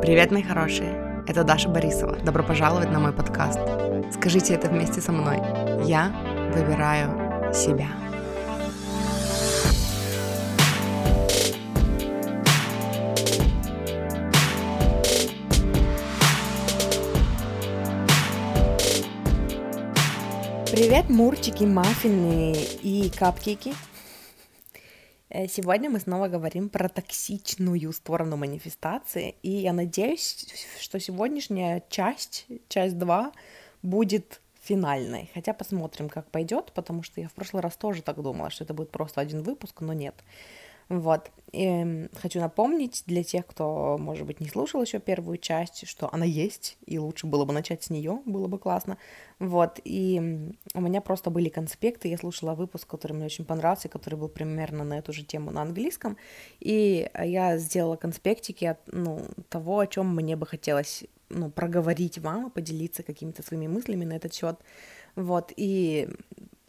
Привет, мои хорошие! Это Даша Борисова. Добро пожаловать на мой подкаст. Скажите это вместе со мной. Я выбираю себя. Привет, мурчики, маффины и капкейки. Э, сегодня мы снова говорим про токсичную сторону манифестации, и я надеюсь, что сегодняшняя часть, часть 2, будет финальной. Хотя посмотрим, как пойдет, потому что я в прошлый раз тоже так думала, что это будет просто один выпуск, но нет. Вот. И хочу напомнить для тех, кто, может быть, не слушал еще первую часть, что она есть, и лучше было бы начать с нее, было бы классно. Вот. И у меня просто были конспекты, я слушала выпуск, который мне очень понравился, который был примерно на эту же тему на английском, и я сделала конспектики от ну, того, о чем мне бы хотелось ну, проговорить вам, поделиться какими-то своими мыслями на этот счет. Вот, и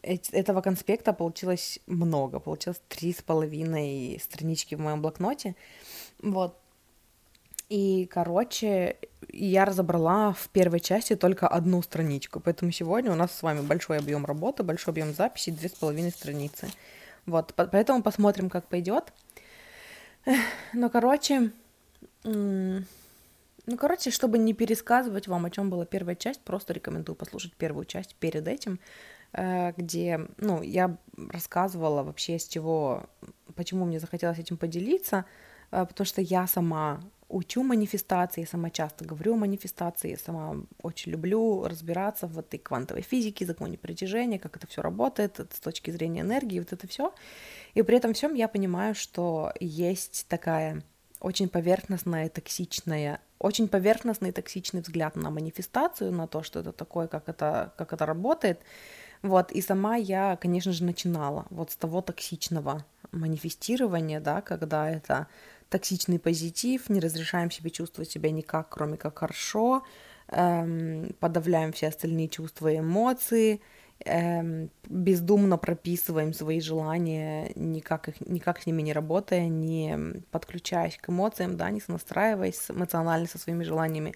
этого конспекта получилось много, получилось три с половиной странички в моем блокноте, вот. И, короче, я разобрала в первой части только одну страничку, поэтому сегодня у нас с вами большой объем работы, большой объем записи, две с половиной страницы. Вот, поэтому посмотрим, как пойдет. Ну, короче, ну, короче, чтобы не пересказывать вам, о чем была первая часть, просто рекомендую послушать первую часть перед этим. Э, где, ну, я рассказывала вообще с чего, почему мне захотелось этим поделиться, э, потому что я сама учу манифестации, сама часто говорю о манифестации, сама очень люблю разбираться в этой квантовой физике, законе притяжения, как это все работает с точки зрения энергии, вот это все. И при этом всем я понимаю, что есть такая очень поверхностная, токсичная, очень поверхностный токсичный взгляд на манифестацию, на то, что это такое, как это, как это работает. Вот, и сама я, конечно же, начинала вот с того токсичного манифестирования, да, когда это токсичный позитив, не разрешаем себе чувствовать себя никак, кроме как хорошо, эм, подавляем все остальные чувства и эмоции, эм, бездумно прописываем свои желания, никак, их, никак с ними не работая, не подключаясь к эмоциям, да, не сонастраиваясь эмоционально со своими желаниями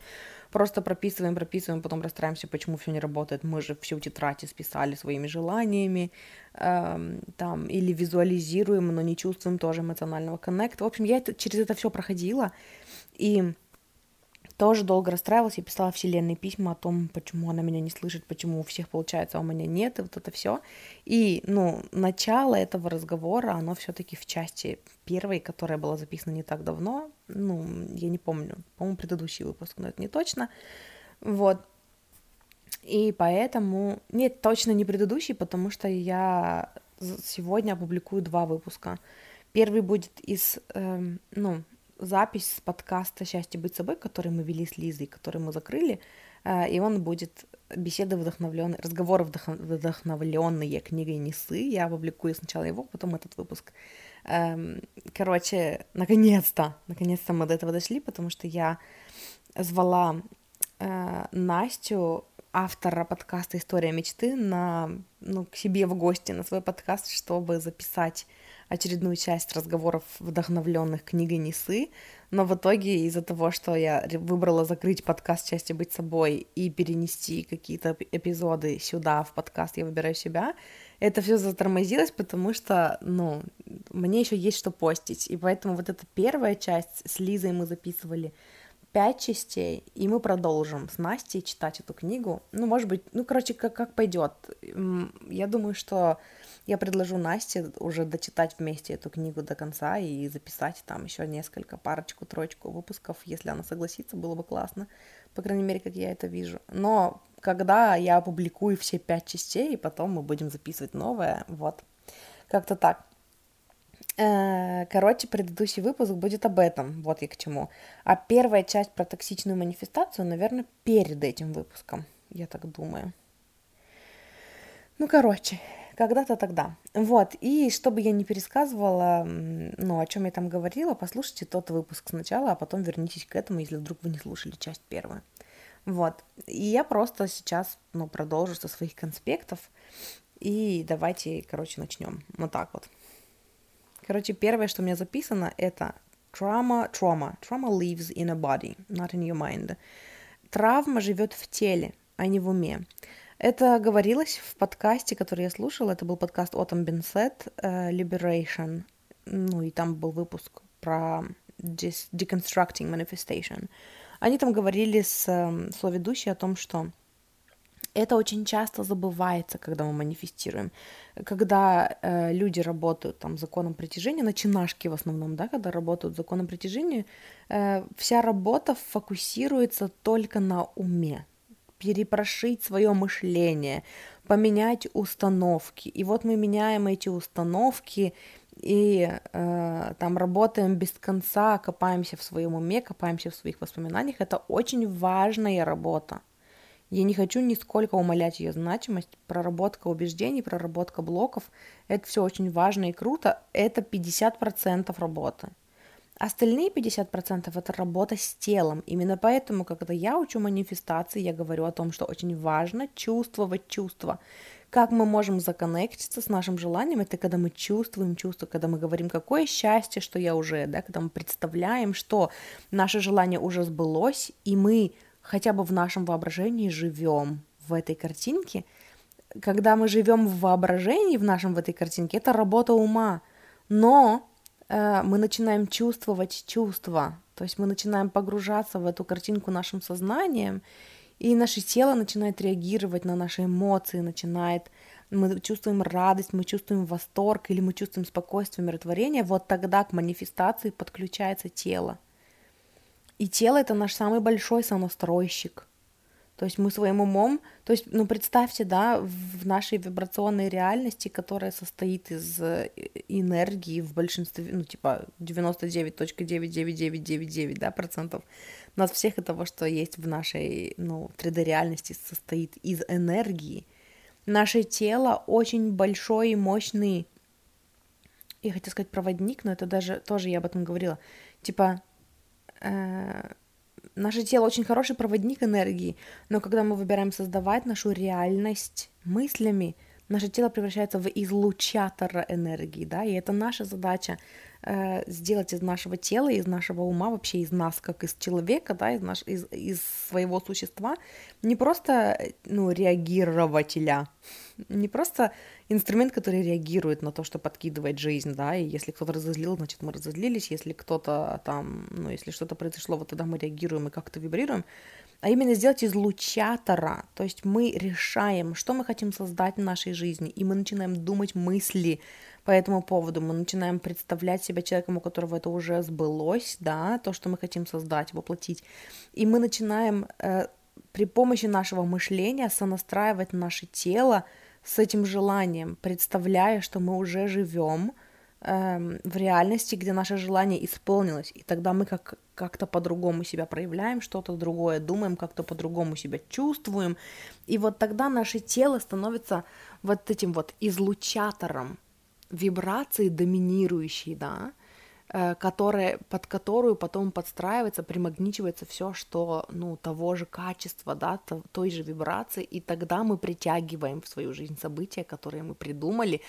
просто прописываем, прописываем, потом расстраиваемся, почему все не работает. Мы же всю тетрадь списали своими желаниями, эм, там, или визуализируем, но не чувствуем тоже эмоционального коннекта. В общем, я это, через это все проходила, и тоже долго расстраивалась, я писала вселенной письма о том, почему она меня не слышит, почему у всех получается, а у меня нет, и вот это все. И, ну, начало этого разговора, оно все-таки в части первой, которая была записана не так давно, ну, я не помню, по-моему, предыдущий выпуск, но это не точно, вот. И поэтому, нет, точно не предыдущий, потому что я сегодня опубликую два выпуска. Первый будет из, эм, ну, запись с подкаста «Счастье быть собой», который мы вели с Лизой, который мы закрыли, э, и он будет беседы вдохновленные, разговоры вдохновленные книгой Несы. Я опубликую сначала его, потом этот выпуск. Эм, короче, наконец-то, наконец-то мы до этого дошли, потому что я звала э, Настю, автора подкаста «История мечты», на, ну, к себе в гости на свой подкаст, чтобы записать очередную часть разговоров, вдохновленных книгой Несы, но в итоге из-за того, что я выбрала закрыть подкаст «Части быть собой» и перенести какие-то эпизоды сюда, в подкаст «Я выбираю себя», это все затормозилось, потому что, ну, мне еще есть что постить, и поэтому вот эта первая часть с Лизой мы записывали пять частей, и мы продолжим с Настей читать эту книгу. Ну, может быть, ну, короче, как, как пойдет. Я думаю, что я предложу Насте уже дочитать вместе эту книгу до конца и записать там еще несколько, парочку, троечку выпусков, если она согласится, было бы классно, по крайней мере, как я это вижу. Но когда я опубликую все пять частей, и потом мы будем записывать новое, вот, как-то так. Э, короче, предыдущий выпуск будет об этом, вот я к чему. А первая часть про токсичную манифестацию, наверное, перед этим выпуском, я так думаю. Ну, короче, когда-то тогда. Вот, и чтобы я не пересказывала, ну, о чем я там говорила, послушайте тот выпуск сначала, а потом вернитесь к этому, если вдруг вы не слушали часть первую. Вот, и я просто сейчас, ну, продолжу со своих конспектов, и давайте, короче, начнем. Вот так вот. Короче, первое, что у меня записано, это Trauma, trauma, trauma lives in a body, not in your mind. Травма живет в теле, а не в уме. Это говорилось в подкасте, который я слушала. Это был подкаст Autumn Бенсет Liberation. Ну и там был выпуск про Deconstructing Manifestation. Они там говорили с э, соведущей о том, что это очень часто забывается, когда мы манифестируем. Когда э, люди работают там законом притяжения, начинашки в основном, да, когда работают законом притяжения, э, вся работа фокусируется только на уме, перепрошить свое мышление, поменять установки. И вот мы меняем эти установки и э, там работаем без конца, копаемся в своем уме, копаемся в своих воспоминаниях. Это очень важная работа. Я не хочу нисколько умалять ее значимость. Проработка убеждений, проработка блоков – это все очень важно и круто. Это 50% работы. Остальные 50% это работа с телом. Именно поэтому, когда я учу манифестации, я говорю о том, что очень важно чувствовать чувства. Как мы можем законнектиться с нашим желанием, это когда мы чувствуем чувство, когда мы говорим, какое счастье, что я уже, да, когда мы представляем, что наше желание уже сбылось, и мы хотя бы в нашем воображении живем в этой картинке. Когда мы живем в воображении в нашем в этой картинке, это работа ума. Но мы начинаем чувствовать чувства, то есть мы начинаем погружаться в эту картинку нашим сознанием, и наше тело начинает реагировать на наши эмоции, начинает мы чувствуем радость, мы чувствуем восторг или мы чувствуем спокойствие, умиротворение, вот тогда к манифестации подключается тело. И тело это наш самый большой сонастройщик. То есть мы своим умом, то есть, ну, представьте, да, в нашей вибрационной реальности, которая состоит из э, энергии в большинстве, ну, типа 99.99999, да, процентов, нас всех этого, что есть в нашей, ну, 3D-реальности, состоит из энергии. Наше тело очень большой и мощный, я хотела сказать проводник, но это даже, тоже я об этом говорила, типа э, наше тело очень хороший проводник энергии, но когда мы выбираем создавать нашу реальность мыслями, наше тело превращается в излучатора энергии, да, и это наша задача э, сделать из нашего тела, из нашего ума, вообще из нас, как из человека, да, из, наш, из, из своего существа, не просто, ну, реагирователя, не просто инструмент, который реагирует на то, что подкидывает жизнь, да, и если кто-то разозлил, значит, мы разозлились, если кто-то там, ну, если что-то произошло, вот тогда мы реагируем и как-то вибрируем, а именно сделать излучатора, то есть мы решаем, что мы хотим создать в нашей жизни, и мы начинаем думать мысли по этому поводу, мы начинаем представлять себя человеком, у которого это уже сбылось, да, то, что мы хотим создать, воплотить, и мы начинаем э, при помощи нашего мышления сонастраивать наше тело с этим желанием, представляя, что мы уже живем эм, в реальности, где наше желание исполнилось, и тогда мы как как-то по-другому себя проявляем, что-то другое думаем, как-то по-другому себя чувствуем, и вот тогда наше тело становится вот этим вот излучатором вибрации доминирующей, да, Э, которая, под которую потом подстраивается, примагничивается все, что, ну, того же качества, да, той же вибрации, и тогда мы притягиваем в свою жизнь события, которые мы придумали,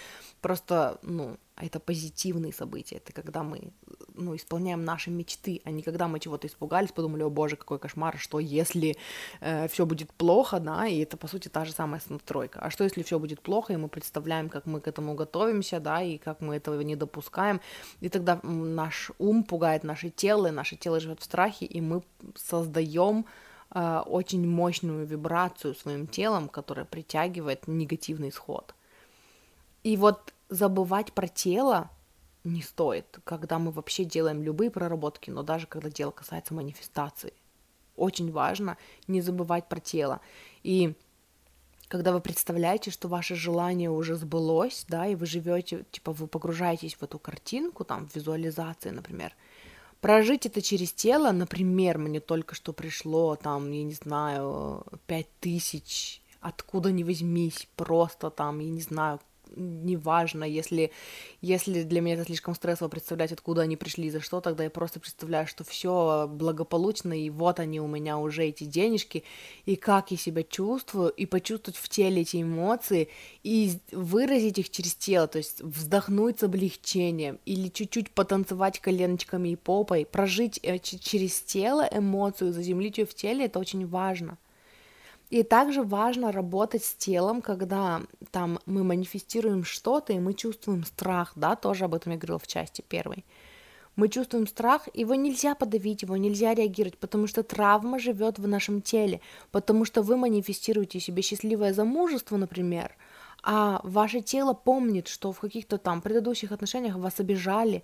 просто, ну, это позитивные события, это когда мы, ну, исполняем наши мечты, а не когда мы чего-то испугались, подумали, о боже, какой кошмар, что если э, все будет плохо, да, и это, по сути, та же самая настройка, а что если все будет плохо, и мы представляем, как мы к этому готовимся, да, и как мы этого не допускаем, и тогда наш ум пугает наше тело, и наше тело живет в страхе, и мы создаем э, очень мощную вибрацию своим телом, которая притягивает негативный исход. И вот забывать про тело не стоит, когда мы вообще делаем любые проработки, но даже когда дело касается манифестации. Очень важно не забывать про тело. И когда вы представляете, что ваше желание уже сбылось, да, и вы живете, типа, вы погружаетесь в эту картинку, там, в визуализации, например, прожить это через тело, например, мне только что пришло, там, я не знаю, пять тысяч, откуда ни возьмись, просто там, я не знаю, неважно, если, если для меня это слишком стрессово представлять, откуда они пришли, за что, тогда я просто представляю, что все благополучно, и вот они у меня уже эти денежки, и как я себя чувствую, и почувствовать в теле эти эмоции, и выразить их через тело, то есть вздохнуть с облегчением, или чуть-чуть потанцевать коленочками и попой, прожить э, через тело эмоцию, заземлить ее в теле, это очень важно. И также важно работать с телом, когда там мы манифестируем что-то, и мы чувствуем страх, да, тоже об этом я говорила в части первой. Мы чувствуем страх, его нельзя подавить, его нельзя реагировать, потому что травма живет в нашем теле, потому что вы манифестируете себе счастливое замужество, например, а ваше тело помнит, что в каких-то там предыдущих отношениях вас обижали,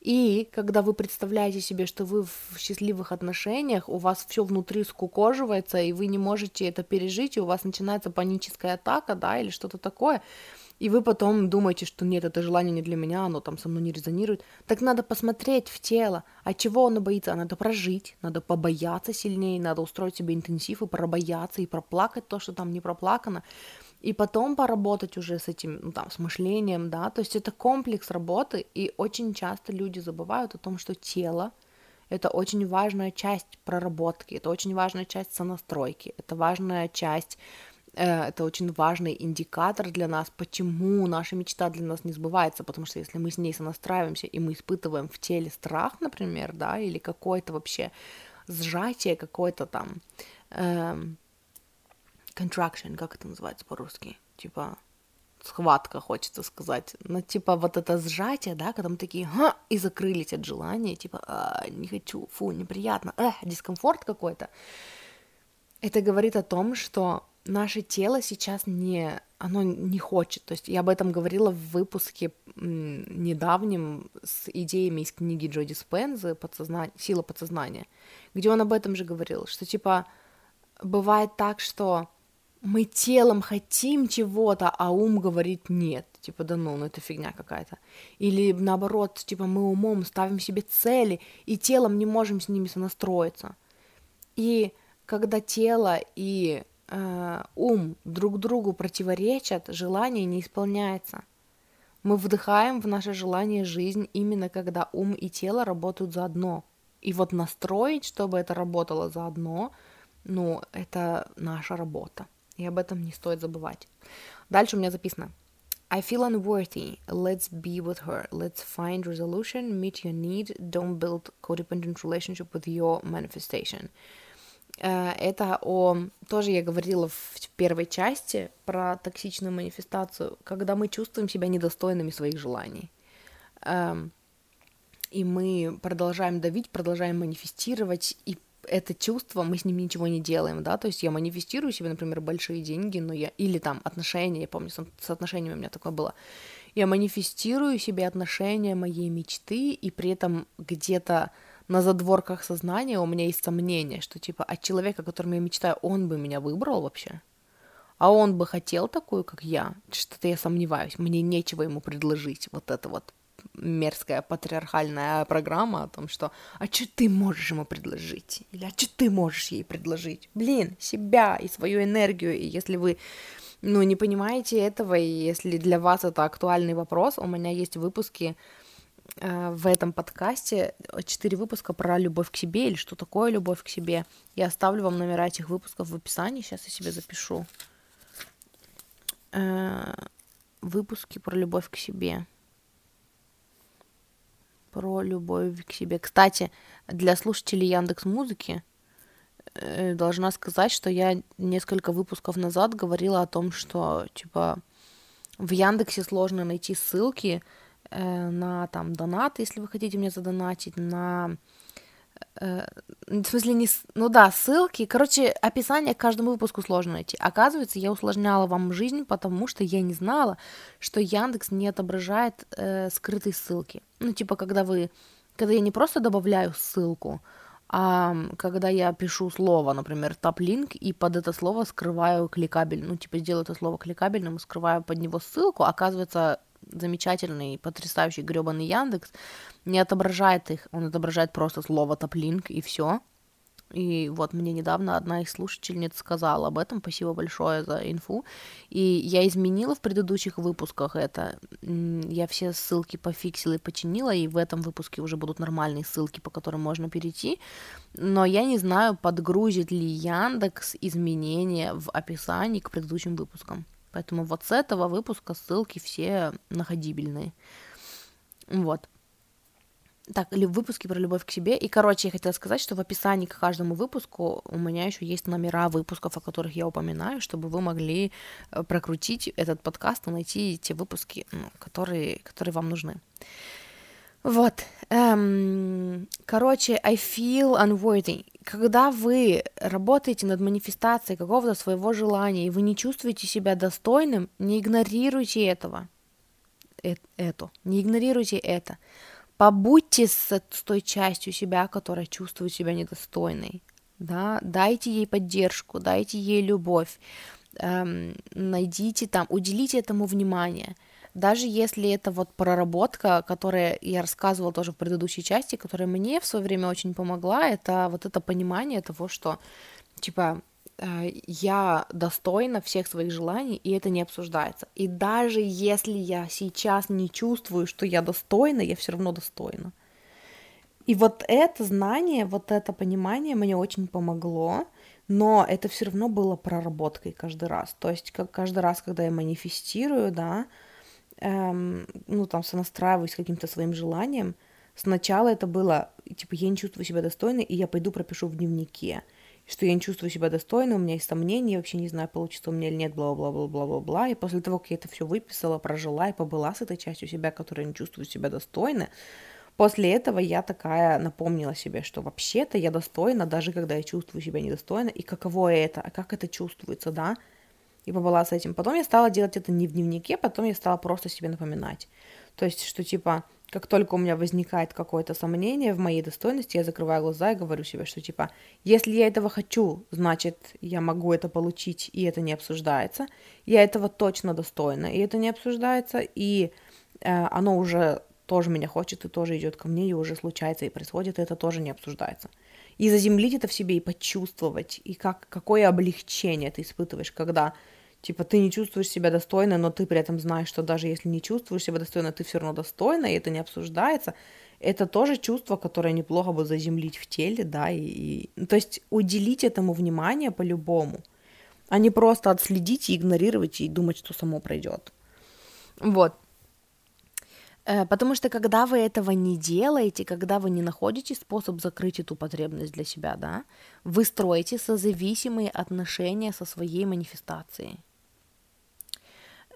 и когда вы представляете себе, что вы в счастливых отношениях, у вас все внутри скукоживается, и вы не можете это пережить, и у вас начинается паническая атака, да, или что-то такое, и вы потом думаете, что нет, это желание не для меня, оно там со мной не резонирует, так надо посмотреть в тело, от чего оно боится, а надо прожить, надо побояться сильнее, надо устроить себе интенсив и пробояться, и проплакать то, что там не проплакано, и потом поработать уже с этим, ну, там, с мышлением, да, то есть это комплекс работы, и очень часто люди забывают о том, что тело — это очень важная часть проработки, это очень важная часть сонастройки, это важная часть э, это очень важный индикатор для нас, почему наша мечта для нас не сбывается, потому что если мы с ней сонастраиваемся, и мы испытываем в теле страх, например, да, или какое-то вообще сжатие, какое-то там, эм, contraction, как это называется по-русски? Типа схватка, хочется сказать. Ну, типа вот это сжатие, да, когда мы такие, Ха! и закрылись от желания, типа, а, не хочу, фу, неприятно, эх, дискомфорт какой-то. Это говорит о том, что наше тело сейчас не, оно не хочет. То есть я об этом говорила в выпуске недавнем с идеями из книги Джоди Спензы «Подсозна... «Сила подсознания», где он об этом же говорил, что типа бывает так, что мы телом хотим чего-то, а ум говорит нет. Типа, да ну, ну это фигня какая-то. Или наоборот, типа, мы умом ставим себе цели, и телом не можем с ними сонастроиться. И когда тело и э, ум друг другу противоречат, желание не исполняется. Мы вдыхаем в наше желание жизнь именно когда ум и тело работают заодно. И вот настроить, чтобы это работало заодно, ну, это наша работа. И об этом не стоит забывать. Дальше у меня записано. I feel unworthy. Let's be with her. Let's find resolution, meet your need. Don't build codependent relationship with your manifestation. Uh, это о... Тоже я говорила в первой части про токсичную манифестацию, когда мы чувствуем себя недостойными своих желаний. Um, и мы продолжаем давить, продолжаем манифестировать и это чувство, мы с ним ничего не делаем, да, то есть я манифестирую себе, например, большие деньги, но я, или там отношения, я помню, с отношениями у меня такое было, я манифестирую себе отношения моей мечты, и при этом где-то на задворках сознания у меня есть сомнение, что типа от человека, которым я мечтаю, он бы меня выбрал вообще, а он бы хотел такую, как я, что-то я сомневаюсь, мне нечего ему предложить, вот это вот мерзкая патриархальная программа о том, что «А что ты можешь ему предложить?» или «А что ты можешь ей предложить?» Блин, себя и свою энергию, и если вы ну, не понимаете этого, и если для вас это актуальный вопрос, у меня есть выпуски э, в этом подкасте, четыре выпуска про любовь к себе или что такое любовь к себе. Я оставлю вам номера этих выпусков в описании, сейчас я себе запишу. Э, выпуски про любовь к себе про любовь к себе. Кстати, для слушателей Яндекс Музыки э, должна сказать, что я несколько выпусков назад говорила о том, что типа в Яндексе сложно найти ссылки э, на там донат, если вы хотите мне задонатить, на в смысле, не... Ну да, ссылки. Короче, описание к каждому выпуску сложно найти. Оказывается, я усложняла вам жизнь, потому что я не знала, что Яндекс не отображает э, скрытые ссылки. Ну, типа, когда вы... Когда я не просто добавляю ссылку, а когда я пишу слово, например, топ-линк, и под это слово скрываю кликабель, ну, типа, сделаю это слово кликабельным и скрываю под него ссылку, оказывается, замечательный, потрясающий гребаный Яндекс не отображает их, он отображает просто слово топлинк и все. И вот мне недавно одна из слушательниц сказала об этом, спасибо большое за инфу. И я изменила в предыдущих выпусках это. Я все ссылки пофиксила и починила, и в этом выпуске уже будут нормальные ссылки, по которым можно перейти. Но я не знаю, подгрузит ли Яндекс изменения в описании к предыдущим выпускам. Поэтому вот с этого выпуска ссылки все находибельные. Вот. Так, или выпуски про любовь к себе. И, короче, я хотела сказать, что в описании к каждому выпуску у меня еще есть номера выпусков, о которых я упоминаю, чтобы вы могли э, прокрутить этот подкаст и найти те выпуски, ну, которые, которые вам нужны. Вот. Эм, короче, I feel unworthy. Когда вы работаете над манифестацией какого-то своего желания, и вы не чувствуете себя достойным, не игнорируйте этого. Э это. Не игнорируйте это. Побудьте с, с той частью себя, которая чувствует себя недостойной, да, дайте ей поддержку, дайте ей любовь, эм, найдите там, уделите этому внимание, даже если это вот проработка, которая я рассказывала тоже в предыдущей части, которая мне в свое время очень помогла, это вот это понимание того, что, типа, Э, я достойна всех своих желаний, и это не обсуждается. И даже если я сейчас не чувствую, что я достойна, я все равно достойна. И вот это знание, вот это понимание мне очень помогло, но это все равно было проработкой каждый раз. То есть как каждый раз, когда я манифестирую, да, эм, ну там сонастраиваюсь с каким-то своим желанием, сначала это было, типа, я не чувствую себя достойной, и я пойду пропишу в дневнике что я не чувствую себя достойной, у меня есть сомнения, я вообще не знаю, получится у меня или нет, бла-бла-бла-бла-бла-бла. И после того, как я это все выписала, прожила и побыла с этой частью себя, которая не чувствует себя достойной, после этого я такая напомнила себе, что вообще-то я достойна, даже когда я чувствую себя недостойно, и каково это, а как это чувствуется, да, и побыла с этим. Потом я стала делать это не в дневнике, потом я стала просто себе напоминать. То есть, что типа, как только у меня возникает какое-то сомнение в моей достойности, я закрываю глаза и говорю себе, что типа, если я этого хочу, значит, я могу это получить, и это не обсуждается. Я этого точно достойна, и это не обсуждается, и э, оно уже тоже меня хочет, и тоже идет ко мне, и уже случается, и происходит, и это тоже не обсуждается. И заземлить это в себе, и почувствовать, и как, какое облегчение ты испытываешь, когда Типа ты не чувствуешь себя достойной, но ты при этом знаешь, что даже если не чувствуешь себя достойно, ты все равно достойна, и это не обсуждается. Это тоже чувство, которое неплохо бы заземлить в теле, да, и, и... Ну, то есть уделить этому внимание по-любому, а не просто отследить и игнорировать и думать, что само пройдет. Вот. Э, потому что когда вы этого не делаете, когда вы не находите способ закрыть эту потребность для себя, да, вы строите созависимые отношения со своей манифестацией.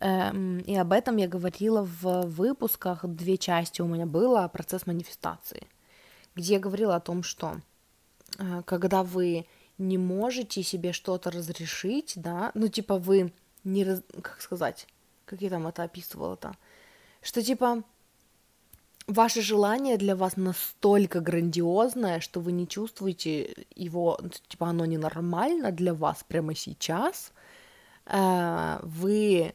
Эм, и об этом я говорила в выпусках, две части у меня было, процесс манифестации, где я говорила о том, что э, когда вы не можете себе что-то разрешить, да, ну типа вы не, раз... как сказать, как я там это описывала-то, что типа ваше желание для вас настолько грандиозное, что вы не чувствуете его, типа оно ненормально для вас прямо сейчас, э, вы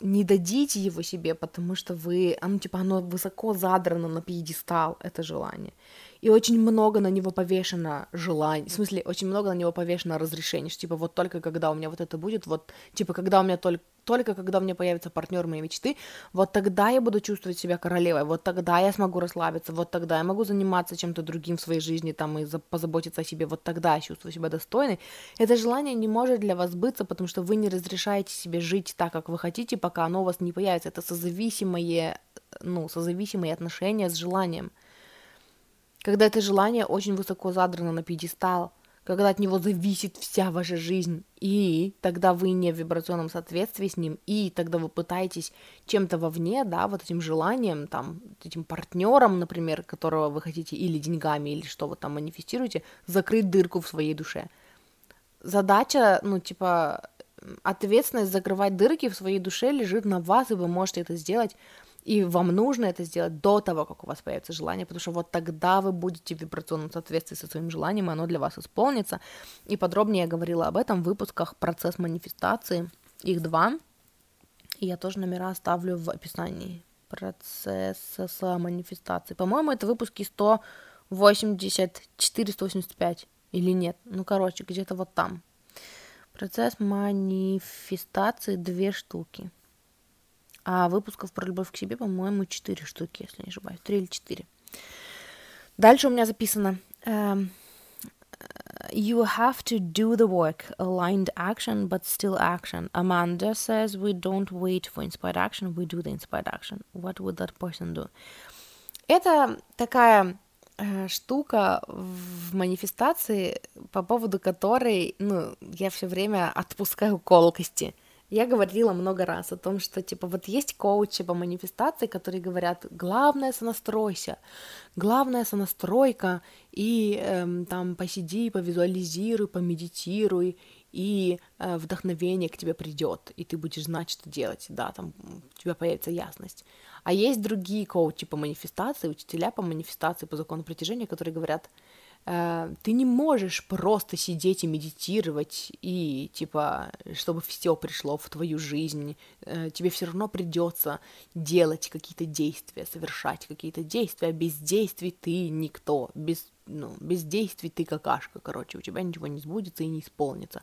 не дадите его себе, потому что вы, оно типа оно высоко задрано на пьедестал, это желание. И очень много на него повешено желаний, в смысле, очень много на него повешено разрешений, что типа вот только когда у меня вот это будет, вот типа когда у меня только только когда у меня появится партнер моей мечты, вот тогда я буду чувствовать себя королевой, вот тогда я смогу расслабиться, вот тогда я могу заниматься чем-то другим в своей жизни, там, и за, позаботиться о себе, вот тогда я чувствую себя достойной. Это желание не может для вас сбыться, потому что вы не разрешаете себе жить так, как вы хотите, пока оно у вас не появится. Это созависимые, ну, созависимые отношения с желанием. Когда это желание очень высоко задрано на пьедестал – когда от него зависит вся ваша жизнь, и тогда вы не в вибрационном соответствии с ним, и тогда вы пытаетесь чем-то вовне, да, вот этим желанием, там, этим партнером, например, которого вы хотите, или деньгами, или что вы там манифестируете, закрыть дырку в своей душе. Задача, ну, типа, ответственность закрывать дырки в своей душе лежит на вас, и вы можете это сделать и вам нужно это сделать до того, как у вас появится желание, потому что вот тогда вы будете в вибрационном соответствии со своим желанием, и оно для вас исполнится. И подробнее я говорила об этом в выпусках «Процесс манифестации». Их два. И я тоже номера оставлю в описании процесса манифестации. По-моему, это выпуски 184-185. Или нет? Ну, короче, где-то вот там. Процесс манифестации две штуки. А выпусков про любовь к себе, по-моему, четыре штуки, если не ошибаюсь. Три или четыре. Дальше у меня записано. Um, you have to do the work, aligned action, but still action. Amanda says we don't wait for inspired action, we do the inspired action. What would that person do? Это такая э, штука в манифестации, по поводу которой, ну, я все время отпускаю колкости. Я говорила много раз о том, что, типа, вот есть коучи по манифестации, которые говорят, главное сонастройся, главная сонастройка, и эм, там посиди, повизуализируй, помедитируй, и э, вдохновение к тебе придет, и ты будешь знать, что делать, да, там у тебя появится ясность. А есть другие коучи по манифестации, учителя по манифестации, по закону притяжения, которые говорят, ты не можешь просто сидеть и медитировать и типа, чтобы все пришло в твою жизнь, э, тебе все равно придется делать какие-то действия, совершать какие-то действия. Без действий ты никто, без ну, без действий ты какашка, короче, у тебя ничего не сбудется и не исполнится.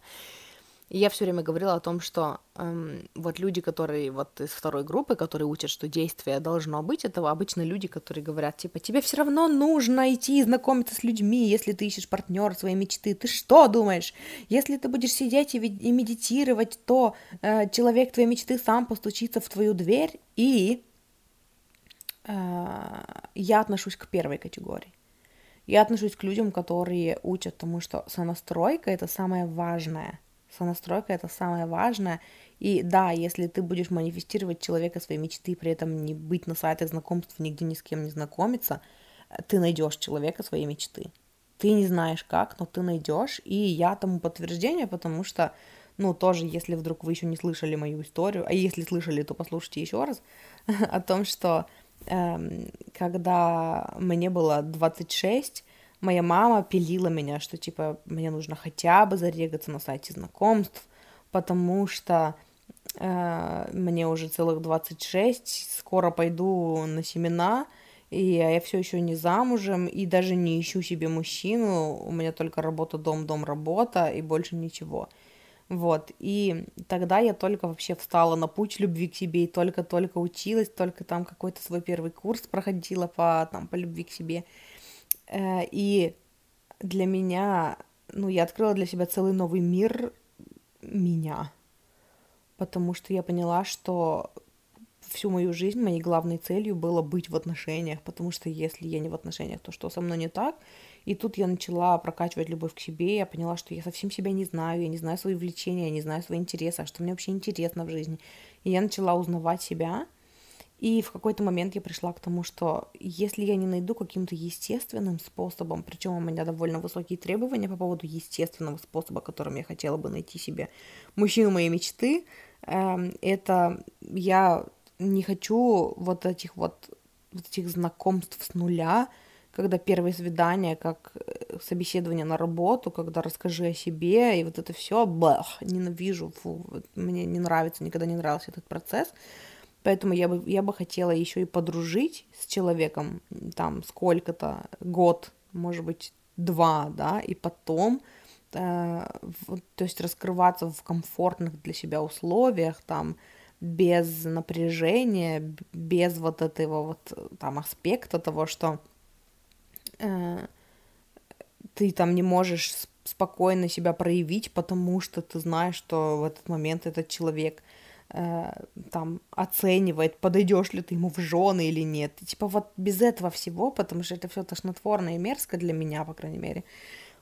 И я все время говорила о том, что эм, вот люди, которые вот из второй группы, которые учат, что действие должно быть, это обычно люди, которые говорят, типа, тебе все равно нужно идти и знакомиться с людьми, если ты ищешь партнера своей мечты. Ты что думаешь? Если ты будешь сидеть и, и медитировать, то э, человек твоей мечты сам постучится в твою дверь, и э, я отношусь к первой категории. Я отношусь к людям, которые учат тому, что сонастройка — это самое важное — Сонастройка — это самое важное. И да, если ты будешь манифестировать человека своей мечты, при этом не быть на сайтах знакомств, нигде ни с кем не знакомиться, ты найдешь человека своей мечты. Ты не знаешь как, но ты найдешь. И я тому подтверждение, потому что, ну, тоже, если вдруг вы еще не слышали мою историю, а если слышали, то послушайте еще раз, о том, что эм, когда мне было 26, моя мама пилила меня, что типа мне нужно хотя бы зарегаться на сайте знакомств, потому что э, мне уже целых 26, скоро пойду на семена, и я все еще не замужем, и даже не ищу себе мужчину, у меня только работа, дом, дом, работа, и больше ничего. Вот, и тогда я только вообще встала на путь любви к себе, и только-только училась, только там какой-то свой первый курс проходила по, там, по любви к себе, и для меня, ну, я открыла для себя целый новый мир меня, потому что я поняла, что всю мою жизнь моей главной целью было быть в отношениях, потому что если я не в отношениях, то что со мной не так? И тут я начала прокачивать любовь к себе, я поняла, что я совсем себя не знаю, я не знаю свои влечения, я не знаю свои интересы, а что мне вообще интересно в жизни. И я начала узнавать себя, и в какой-то момент я пришла к тому, что если я не найду каким-то естественным способом, причем у меня довольно высокие требования по поводу естественного способа, которым я хотела бы найти себе мужчину моей мечты, эм, это я не хочу вот этих вот, вот этих знакомств с нуля, когда первое свидание, как э, собеседование на работу, когда расскажи о себе, и вот это все, бах, ненавижу, фу, мне не нравится, никогда не нравился этот процесс. Поэтому я бы, я бы хотела еще и подружить с человеком там сколько-то, год, может быть, два, да, и потом, э, в, то есть раскрываться в комфортных для себя условиях, там, без напряжения, без вот этого вот там аспекта того, что э, ты там не можешь спокойно себя проявить, потому что ты знаешь, что в этот момент этот человек Э, там оценивает, подойдешь ли ты ему в жены или нет. И, типа вот без этого всего, потому что это все тошнотворно и мерзко для меня, по крайней мере.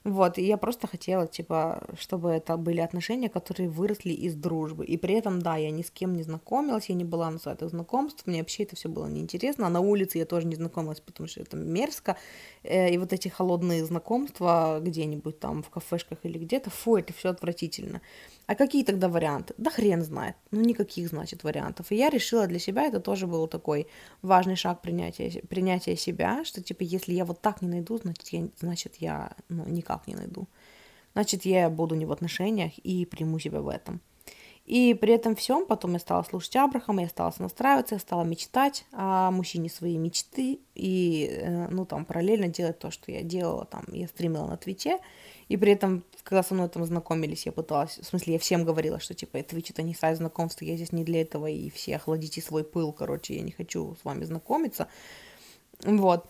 Вот, и я просто хотела, типа, чтобы это были отношения, которые выросли из дружбы. И при этом, да, я ни с кем не знакомилась, я не была на сайтах знакомств, мне вообще это все было неинтересно. А на улице я тоже не знакомилась, потому что это мерзко. Э, и вот эти холодные знакомства где-нибудь там в кафешках или где-то, фу, это все отвратительно. А какие тогда варианты? Да хрен знает. Ну, никаких, значит, вариантов. И я решила для себя, это тоже был такой важный шаг принятия, принятия себя, что, типа, если я вот так не найду, значит, я, значит, я ну, никак не найду. Значит, я буду не в отношениях и приму себя в этом. И при этом всем потом я стала слушать Абрахама, я стала настраиваться, я стала мечтать о мужчине своей мечты и, э, ну, там, параллельно делать то, что я делала, там, я стримила на Твиче, и при этом, когда со мной там знакомились, я пыталась, в смысле, я всем говорила, что, типа, Твич это не сайт знакомства, я здесь не для этого, и все охладите свой пыл, короче, я не хочу с вами знакомиться, вот.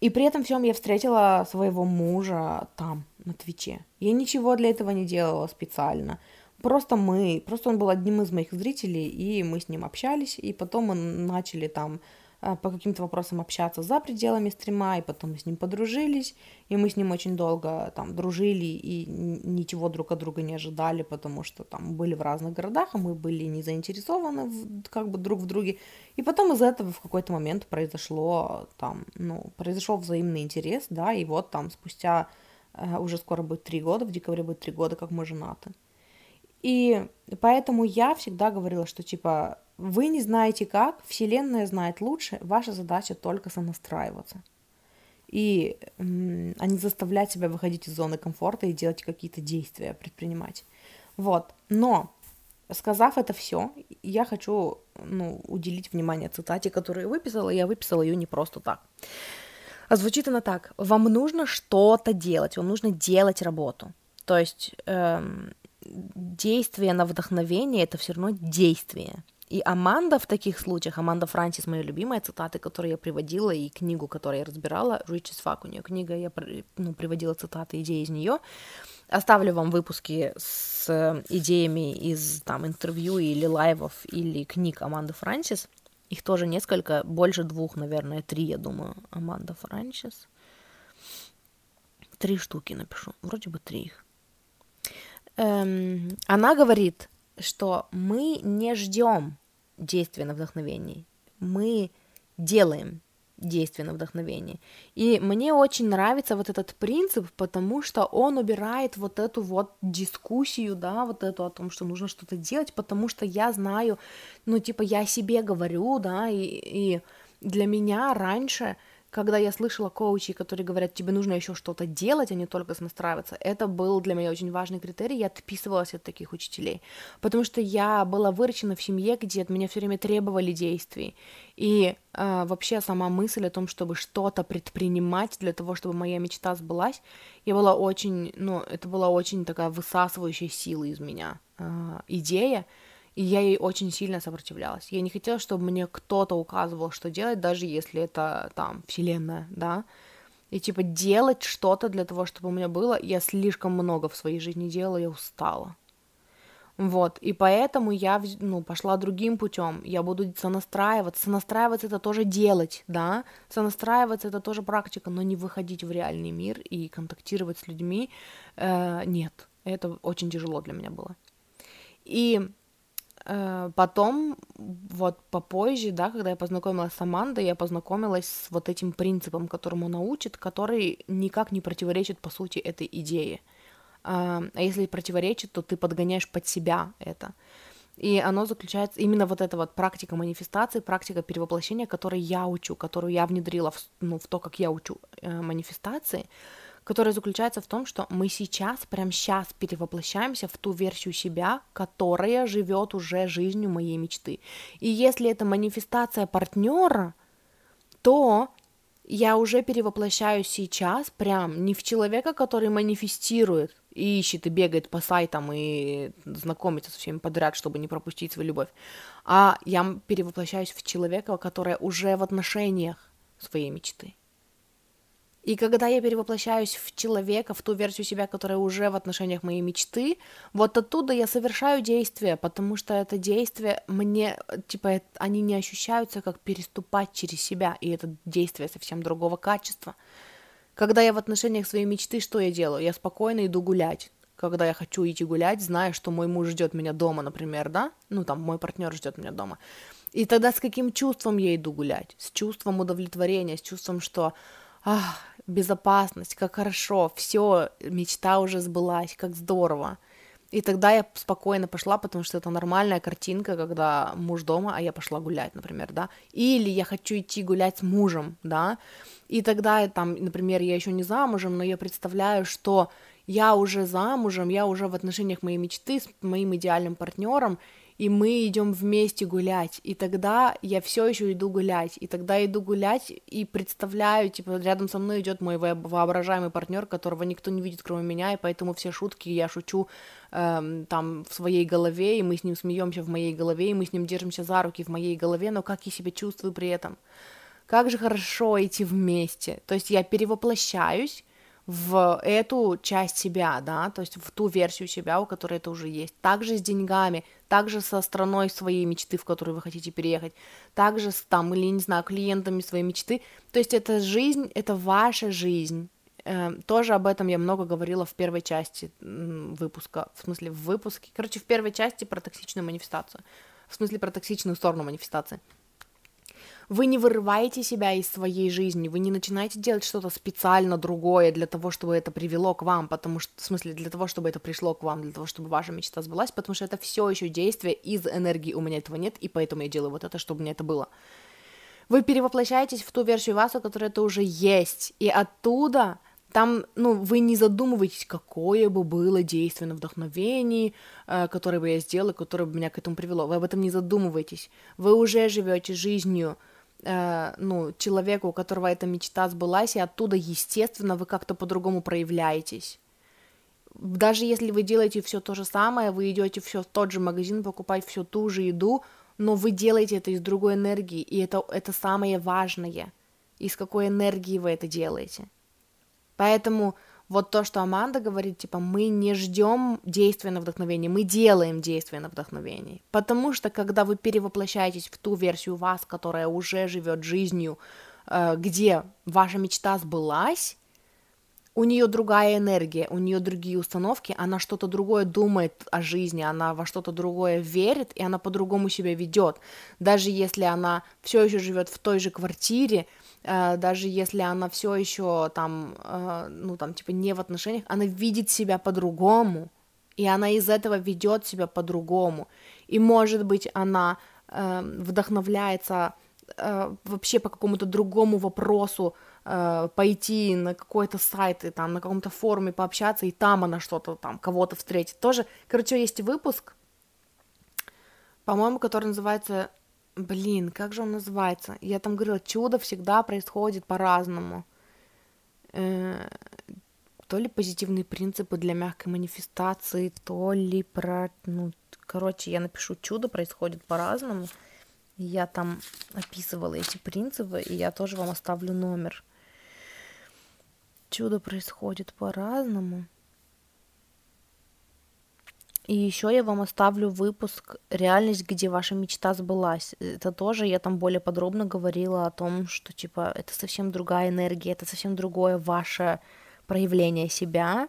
И при этом всем я встретила своего мужа там, на Твиче. Я ничего для этого не делала специально. Просто мы, просто он был одним из моих зрителей, и мы с ним общались, и потом мы начали там э, по каким-то вопросам общаться за пределами стрима, и потом мы с ним подружились, и мы с ним очень долго там дружили и ничего друг от друга не ожидали, потому что там были в разных городах, и мы были не заинтересованы в, как бы друг в друге. И потом из этого в какой-то момент произошло там, ну, произошел взаимный интерес, да, и вот там спустя э, уже скоро будет три года, в декабре будет три года, как мы женаты. И поэтому я всегда говорила, что типа вы не знаете как, Вселенная знает лучше, ваша задача только сонастраиваться. И а не заставлять себя выходить из зоны комфорта и делать какие-то действия, предпринимать. Вот. Но, сказав это все, я хочу ну, уделить внимание цитате, которую я выписала. Я выписала ее не просто так. А звучит она так. Вам нужно что-то делать, вам нужно делать работу. То есть эм, действие на вдохновение это все равно действие. И Аманда в таких случаях, Аманда Франсис, моя любимая цитаты, которые я приводила, и книгу, которую я разбирала, Rich as Fuck, у нее книга, я ну, приводила цитаты, идеи из нее. Оставлю вам выпуски с идеями из там интервью или лайвов, или книг Аманды Франсис. Их тоже несколько, больше двух, наверное, три, я думаю, Аманда Франсис. Три штуки напишу, вроде бы три их эм, она говорит, что мы не ждем действия на вдохновении, мы делаем действие на вдохновение. И мне очень нравится вот этот принцип, потому что он убирает вот эту вот дискуссию, да, вот эту о том, что нужно что-то делать, потому что я знаю, ну, типа, я себе говорю, да, и, и для меня раньше когда я слышала коучей, которые говорят, тебе нужно еще что-то делать, а не только настраиваться, это был для меня очень важный критерий, я отписывалась от таких учителей, потому что я была выращена в семье, где от меня все время требовали действий, и э, вообще сама мысль о том, чтобы что-то предпринимать для того, чтобы моя мечта сбылась, я была очень, ну, это была очень такая высасывающая сила из меня э, идея, и я ей очень сильно сопротивлялась. Я не хотела, чтобы мне кто-то указывал, что делать, даже если это там вселенная, да. И типа делать что-то для того, чтобы у меня было, я слишком много в своей жизни делала, я устала. Вот, и поэтому я, ну, пошла другим путем. Я буду сонастраиваться. Сонастраиваться это тоже делать, да. Сонастраиваться это тоже практика, но не выходить в реальный мир и контактировать с людьми. Э, нет, это очень тяжело для меня было. И потом, вот попозже, да, когда я познакомилась с Амандой, я познакомилась с вот этим принципом, которому она учит, который никак не противоречит, по сути, этой идее. А, а если противоречит, то ты подгоняешь под себя это. И оно заключается, именно вот эта вот практика манифестации, практика перевоплощения, которую я учу, которую я внедрила в, ну, в то, как я учу э, манифестации, которая заключается в том, что мы сейчас, прямо сейчас перевоплощаемся в ту версию себя, которая живет уже жизнью моей мечты. И если это манифестация партнера, то я уже перевоплощаюсь сейчас прям не в человека, который манифестирует и ищет и бегает по сайтам и знакомится со всеми подряд, чтобы не пропустить свою любовь, а я перевоплощаюсь в человека, который уже в отношениях своей мечты. И когда я перевоплощаюсь в человека, в ту версию себя, которая уже в отношениях моей мечты, вот оттуда я совершаю действия, потому что это действие мне, типа, они не ощущаются как переступать через себя, и это действие совсем другого качества. Когда я в отношениях своей мечты, что я делаю? Я спокойно иду гулять. Когда я хочу идти гулять, зная, что мой муж ждет меня дома, например, да? Ну, там, мой партнер ждет меня дома. И тогда с каким чувством я иду гулять? С чувством удовлетворения, с чувством, что ах, безопасность, как хорошо, все, мечта уже сбылась, как здорово. И тогда я спокойно пошла, потому что это нормальная картинка, когда муж дома, а я пошла гулять, например, да. Или я хочу идти гулять с мужем, да. И тогда там, например, я еще не замужем, но я представляю, что я уже замужем, я уже в отношениях моей мечты с моим идеальным партнером, и мы идем вместе гулять, и тогда я все еще иду гулять, и тогда иду гулять и представляю, типа, рядом со мной идет мой воображаемый партнер, которого никто не видит, кроме меня, и поэтому все шутки я шучу эм, там в своей голове, и мы с ним смеемся в моей голове, и мы с ним держимся за руки в моей голове, но как я себя чувствую при этом? Как же хорошо идти вместе. То есть я перевоплощаюсь в эту часть себя, да, то есть в ту версию себя, у которой это уже есть. Также с деньгами, также со страной своей мечты, в которую вы хотите переехать, также с там, или, не знаю, клиентами своей мечты. То есть это жизнь, это ваша жизнь. Э, тоже об этом я много говорила в первой части выпуска, в смысле в выпуске, короче, в первой части про токсичную манифестацию, в смысле про токсичную сторону манифестации. Вы не вырываете себя из своей жизни, вы не начинаете делать что-то специально другое для того, чтобы это привело к вам, потому что, в смысле, для того, чтобы это пришло к вам, для того, чтобы ваша мечта сбылась, потому что это все еще действие из энергии. У меня этого нет, и поэтому я делаю вот это, чтобы мне это было. Вы перевоплощаетесь в ту версию вас, у которой это уже есть, и оттуда там, ну, вы не задумываетесь, какое бы было действие на вдохновении, э, которое бы я сделала, которое бы меня к этому привело. Вы об этом не задумываетесь. Вы уже живете жизнью, э, ну, человека, у которого эта мечта сбылась, и оттуда, естественно, вы как-то по-другому проявляетесь. Даже если вы делаете все то же самое, вы идете все в тот же магазин покупать всю ту же еду, но вы делаете это из другой энергии, и это, это самое важное, из какой энергии вы это делаете. Поэтому вот то, что Аманда говорит, типа, мы не ждем действия на вдохновение, мы делаем действия на вдохновение. Потому что, когда вы перевоплощаетесь в ту версию вас, которая уже живет жизнью, э, где ваша мечта сбылась, у нее другая энергия, у нее другие установки, она что-то другое думает о жизни, она во что-то другое верит, и она по-другому себя ведет. Даже если она все еще живет в той же квартире, даже если она все еще там, э, ну там типа не в отношениях, она видит себя по-другому, и она из этого ведет себя по-другому, и может быть она э, вдохновляется вообще по какому-то другому вопросу пойти на какой-то сайт и там на каком-то форуме пообщаться, и там она что-то там кого-то встретит. Тоже, короче, есть выпуск, по-моему, который называется Блин, как же он называется? Я там говорила, чудо всегда происходит по-разному. Э, то ли позитивные принципы для мягкой манифестации, то ли про... Ну, короче, я напишу, чудо происходит по-разному. Я там описывала эти принципы, и я тоже вам оставлю номер. Чудо происходит по-разному. И еще я вам оставлю выпуск «Реальность, где ваша мечта сбылась». Это тоже я там более подробно говорила о том, что, типа, это совсем другая энергия, это совсем другое ваше проявление себя.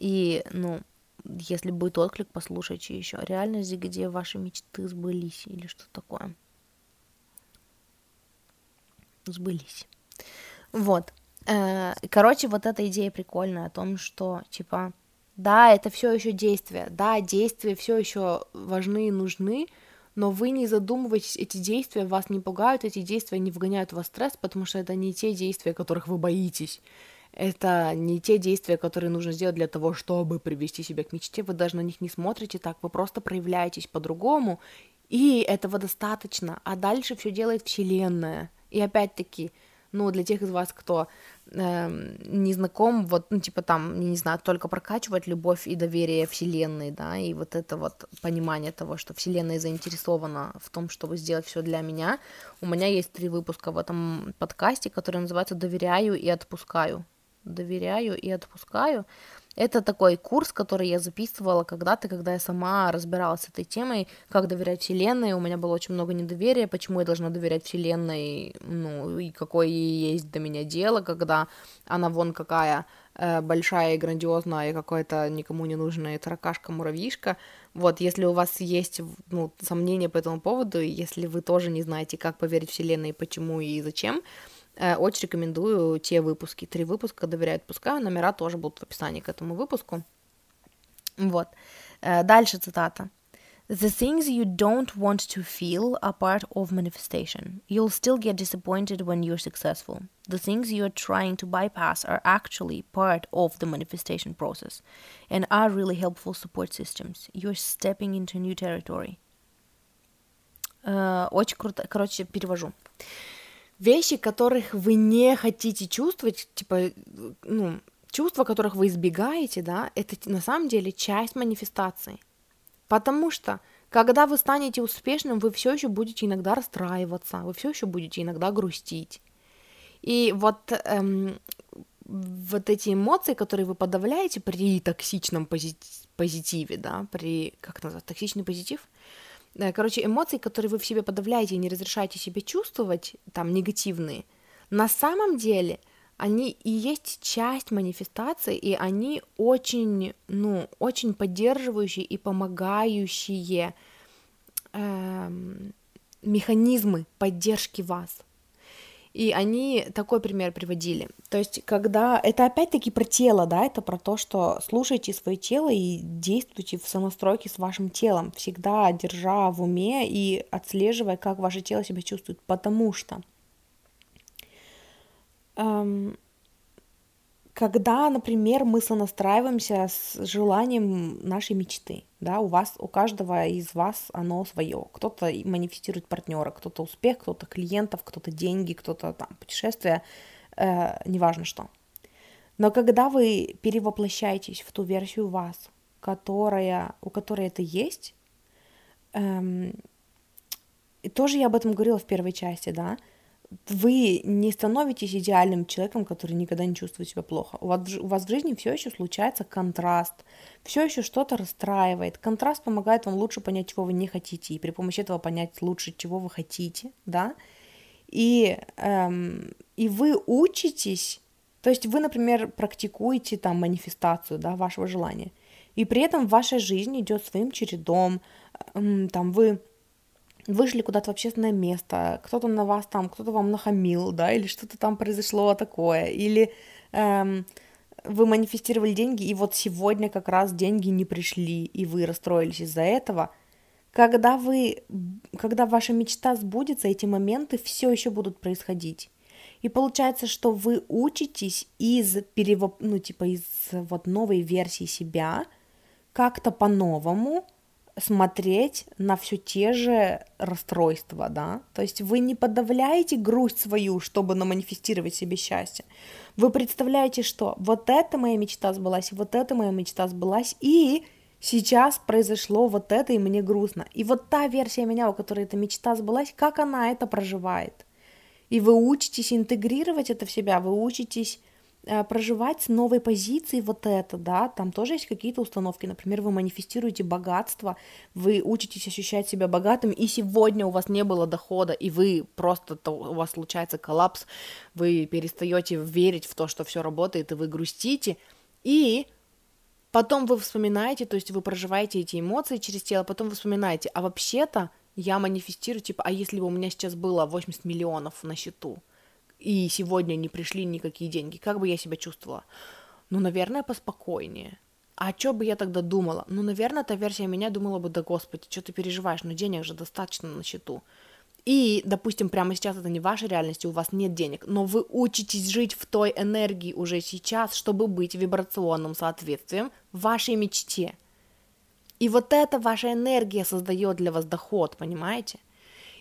И, ну, если будет отклик, послушайте еще. Реальность, где ваши мечты сбылись или что такое. Сбылись. Вот. Э, короче, вот эта идея прикольная о том, что, типа, да, это все еще действия, да, действия все еще важны и нужны, но вы не задумывайтесь, эти действия вас не пугают, эти действия не вгоняют в вас стресс, потому что это не те действия, которых вы боитесь. Это не те действия, которые нужно сделать для того, чтобы привести себя к мечте. Вы даже на них не смотрите так, вы просто проявляетесь по-другому, и этого достаточно. А дальше все делает Вселенная. И опять-таки, ну, для тех из вас, кто э, не знаком, вот, ну, типа там, не знаю, только прокачивать любовь и доверие Вселенной, да, и вот это вот понимание того, что Вселенная заинтересована в том, чтобы сделать все для меня. У меня есть три выпуска в этом подкасте, которые называются «Доверяю и отпускаю». Доверяю и отпускаю. Это такой курс, который я записывала когда-то, когда я сама разбиралась с этой темой, как доверять Вселенной. У меня было очень много недоверия, почему я должна доверять Вселенной, ну, и какое есть до меня дело, когда она вон какая э, большая и грандиозная, и какая-то никому не нужная таракашка-муравьишка. Вот, если у вас есть ну, сомнения по этому поводу, если вы тоже не знаете, как поверить Вселенной, почему и зачем, очень рекомендую те выпуски. Три выпуска доверяю, отпускаю. Номера тоже будут в описании к этому выпуску. Вот. Э, дальше цитата. The things you don't want to feel are part of manifestation. You'll still get disappointed when you're successful. The things you're trying to bypass are actually part of the manifestation process and are really helpful support systems. You're stepping into new territory. Uh, очень круто. Короче, перевожу. Вещи, которых вы не хотите чувствовать, типа, ну, чувства, которых вы избегаете, да, это на самом деле часть манифестации. Потому что, когда вы станете успешным, вы все еще будете иногда расстраиваться, вы все еще будете иногда грустить. И вот, эм, вот эти эмоции, которые вы подавляете при токсичном позитиве, да, при, как назвать, токсичный позитив, короче, эмоции, которые вы в себе подавляете и не разрешаете себе чувствовать, там, негативные, на самом деле – они и есть часть манифестации, и они очень, ну, очень поддерживающие и помогающие э, механизмы поддержки вас. И они такой пример приводили. То есть, когда... Это опять-таки про тело, да, это про то, что слушайте свое тело и действуйте в сонастройке с вашим телом, всегда держа в уме и отслеживая, как ваше тело себя чувствует. Потому что эм, когда, например, мы сонастраиваемся с желанием нашей мечты, да, у вас, у каждого из вас оно свое. Кто-то манифестирует партнера, кто-то успех, кто-то клиентов, кто-то деньги, кто-то там путешествия, э, неважно что. Но когда вы перевоплощаетесь в ту версию вас, которая, у которой это есть, эм, и тоже я об этом говорила в первой части, да, вы не становитесь идеальным человеком, который никогда не чувствует себя плохо. У вас, у вас в жизни все еще случается контраст, все еще что-то расстраивает. Контраст помогает вам лучше понять, чего вы не хотите, и при помощи этого понять лучше, чего вы хотите, да. И, эм, и вы учитесь, то есть вы, например, практикуете там манифестацию, да, вашего желания, и при этом ваша жизнь идет своим чередом, эм, там вы вышли куда-то в общественное место, кто-то на вас там, кто-то вам нахамил, да, или что-то там произошло такое, или эм, вы манифестировали деньги, и вот сегодня как раз деньги не пришли, и вы расстроились из-за этого. Когда вы, когда ваша мечта сбудется, эти моменты все еще будут происходить. И получается, что вы учитесь из перевоп... ну, типа из вот новой версии себя как-то по-новому, смотреть на все те же расстройства, да, то есть вы не подавляете грусть свою, чтобы наманифестировать себе счастье, вы представляете, что вот эта моя мечта сбылась, вот эта моя мечта сбылась, и сейчас произошло вот это, и мне грустно, и вот та версия меня, у которой эта мечта сбылась, как она это проживает, и вы учитесь интегрировать это в себя, вы учитесь проживать с новой позиции вот это, да, там тоже есть какие-то установки, например, вы манифестируете богатство, вы учитесь ощущать себя богатым, и сегодня у вас не было дохода, и вы просто, у вас случается коллапс, вы перестаете верить в то, что все работает, и вы грустите, и потом вы вспоминаете, то есть вы проживаете эти эмоции через тело, потом вы вспоминаете, а вообще-то я манифестирую, типа, а если бы у меня сейчас было 80 миллионов на счету, и сегодня не пришли никакие деньги, как бы я себя чувствовала? Ну, наверное, поспокойнее. А что бы я тогда думала? Ну, наверное, та версия меня думала бы, да господи, что ты переживаешь, ну денег же достаточно на счету. И, допустим, прямо сейчас это не ваша реальность, у вас нет денег, но вы учитесь жить в той энергии уже сейчас, чтобы быть вибрационным соответствием вашей мечте. И вот эта ваша энергия создает для вас доход, понимаете?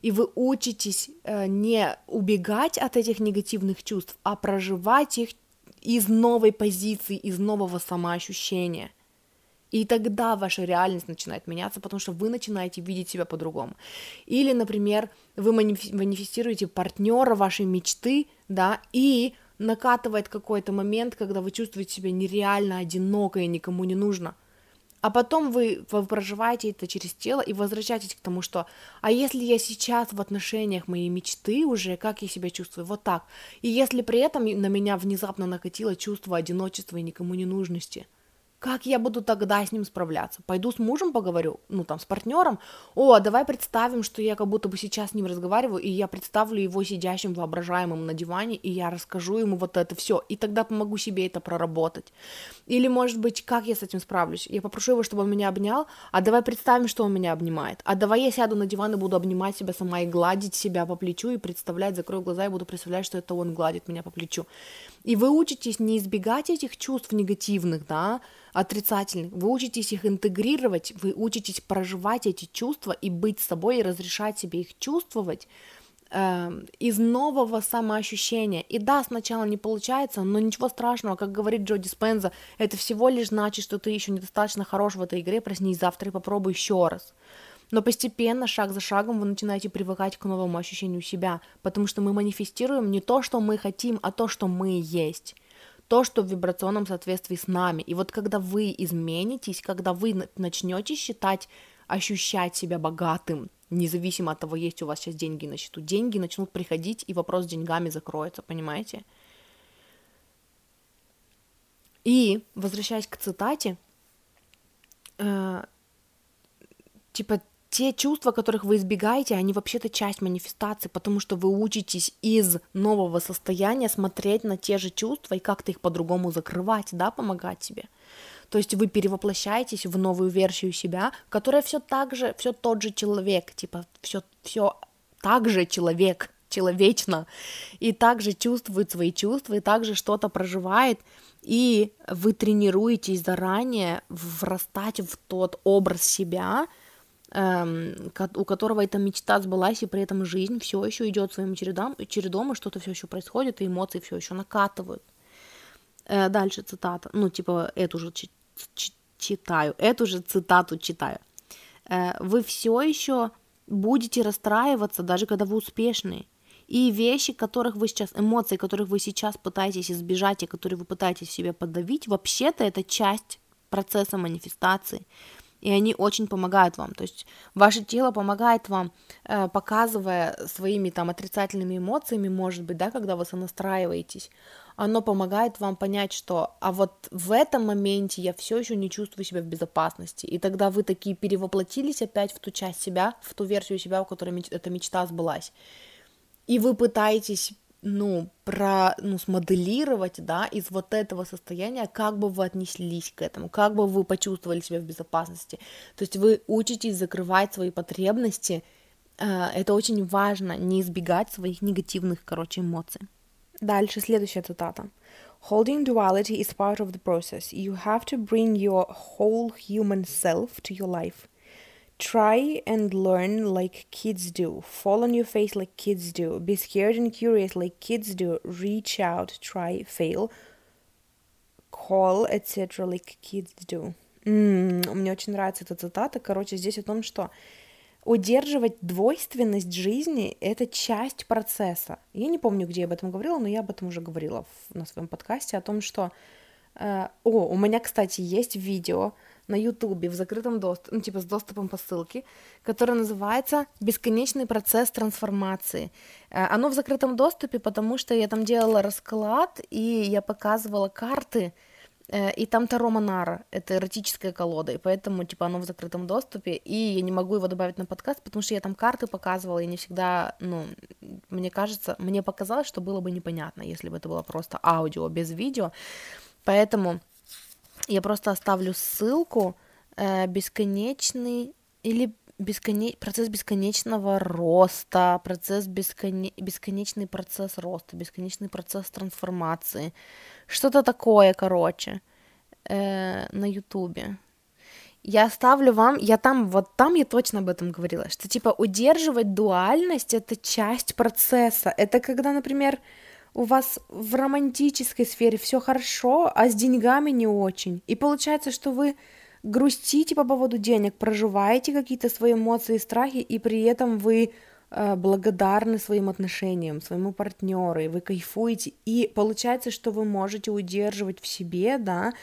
И вы учитесь э, не убегать от этих негативных чувств, а проживать их из новой позиции, из нового самоощущения. И тогда ваша реальность начинает меняться, потому что вы начинаете видеть себя по-другому. Или, например, вы манифестируете партнера вашей мечты, да, и накатывает какой-то момент, когда вы чувствуете себя нереально одиноко и никому не нужно – а потом вы, вы проживаете это через тело и возвращаетесь к тому, что а если я сейчас в отношениях моей мечты уже, как я себя чувствую, вот так. И если при этом на меня внезапно накатило чувство одиночества и никому не нужности, как я буду тогда с ним справляться? Пойду с мужем поговорю, ну там с партнером. О, давай представим, что я как будто бы сейчас с ним разговариваю, и я представлю его сидящим воображаемым на диване, и я расскажу ему вот это все, и тогда помогу себе это проработать. Или, может быть, как я с этим справлюсь? Я попрошу его, чтобы он меня обнял, а давай представим, что он меня обнимает. А давай я сяду на диван и буду обнимать себя сама и гладить себя по плечу и представлять, закрою глаза и буду представлять, что это он гладит меня по плечу. И вы учитесь не избегать этих чувств негативных, да, отрицательных, вы учитесь их интегрировать, вы учитесь проживать эти чувства и быть собой, и разрешать себе их чувствовать э, из нового самоощущения. И да, сначала не получается, но ничего страшного, как говорит Джо Диспенза, это всего лишь значит, что ты еще недостаточно хорош в этой игре, проснись завтра и попробуй еще раз. Но постепенно, шаг за шагом, вы начинаете привыкать к новому ощущению себя, потому что мы манифестируем не то, что мы хотим, а то, что мы есть то, что в вибрационном соответствии с нами. И вот когда вы изменитесь, когда вы начнете считать, ощущать себя богатым, независимо от того, есть у вас сейчас деньги на счету, деньги начнут приходить, и вопрос с деньгами закроется, понимаете? И, возвращаясь к цитате, э, типа те чувства, которых вы избегаете, они вообще-то часть манифестации, потому что вы учитесь из нового состояния смотреть на те же чувства и как-то их по-другому закрывать, да, помогать себе. То есть вы перевоплощаетесь в новую версию себя, которая все так же, все тот же человек, типа все, все так же человек, человечно, и также чувствует свои чувства, и также что-то проживает, и вы тренируетесь заранее врастать в тот образ себя, у которого эта мечта сбылась, и при этом жизнь все еще идет своим чередом, чередом, и что-то все еще происходит, и эмоции все еще накатывают. Э, дальше цитата, ну, типа, эту же читаю, эту же цитату читаю. Э, вы все еще будете расстраиваться, даже когда вы успешны. И вещи, которых вы сейчас, эмоции, которых вы сейчас пытаетесь избежать, и которые вы пытаетесь в себе подавить, вообще-то это часть процесса манифестации и они очень помогают вам. То есть ваше тело помогает вам, э, показывая своими там отрицательными эмоциями, может быть, да, когда вы сонастраиваетесь, оно помогает вам понять, что а вот в этом моменте я все еще не чувствую себя в безопасности. И тогда вы такие перевоплотились опять в ту часть себя, в ту версию себя, у которой эта мечта сбылась. И вы пытаетесь ну, про, ну, смоделировать, да, из вот этого состояния, как бы вы отнеслись к этому, как бы вы почувствовали себя в безопасности. То есть вы учитесь закрывать свои потребности, это очень важно, не избегать своих негативных, короче, эмоций. Дальше следующая цитата. Holding duality is part of the process. You have to bring your whole human self to your life. Try and learn like kids do. Fall on your face like kids do. Be scared and curious like kids do. Reach out, try, fail. Call, etc. like kids do. Mm, мне очень нравится эта цитата. Короче, здесь о том, что удерживать двойственность жизни — это часть процесса. Я не помню, где я об этом говорила, но я об этом уже говорила в, на своем подкасте, о том, что... Э, о, у меня, кстати, есть видео, на Ютубе в закрытом доступе, ну, типа с доступом по ссылке, которое называется «Бесконечный процесс трансформации». Э, оно в закрытом доступе, потому что я там делала расклад, и я показывала карты, э, и там Таро Монара, это эротическая колода, и поэтому, типа, оно в закрытом доступе, и я не могу его добавить на подкаст, потому что я там карты показывала, и не всегда, ну, мне кажется, мне показалось, что было бы непонятно, если бы это было просто аудио без видео, поэтому я просто оставлю ссылку э, бесконечный или бесконе... процесс бесконечного роста, процесс бесконе... бесконечный процесс роста, бесконечный процесс трансформации, что-то такое, короче, э, на Ютубе. Я оставлю вам, я там, вот там я точно об этом говорила, что типа удерживать дуальность это часть процесса. Это когда, например, у вас в романтической сфере все хорошо, а с деньгами не очень. И получается, что вы грустите по поводу денег, проживаете какие-то свои эмоции и страхи, и при этом вы э, благодарны своим отношениям, своему партнеру, и вы кайфуете. И получается, что вы можете удерживать в себе, да,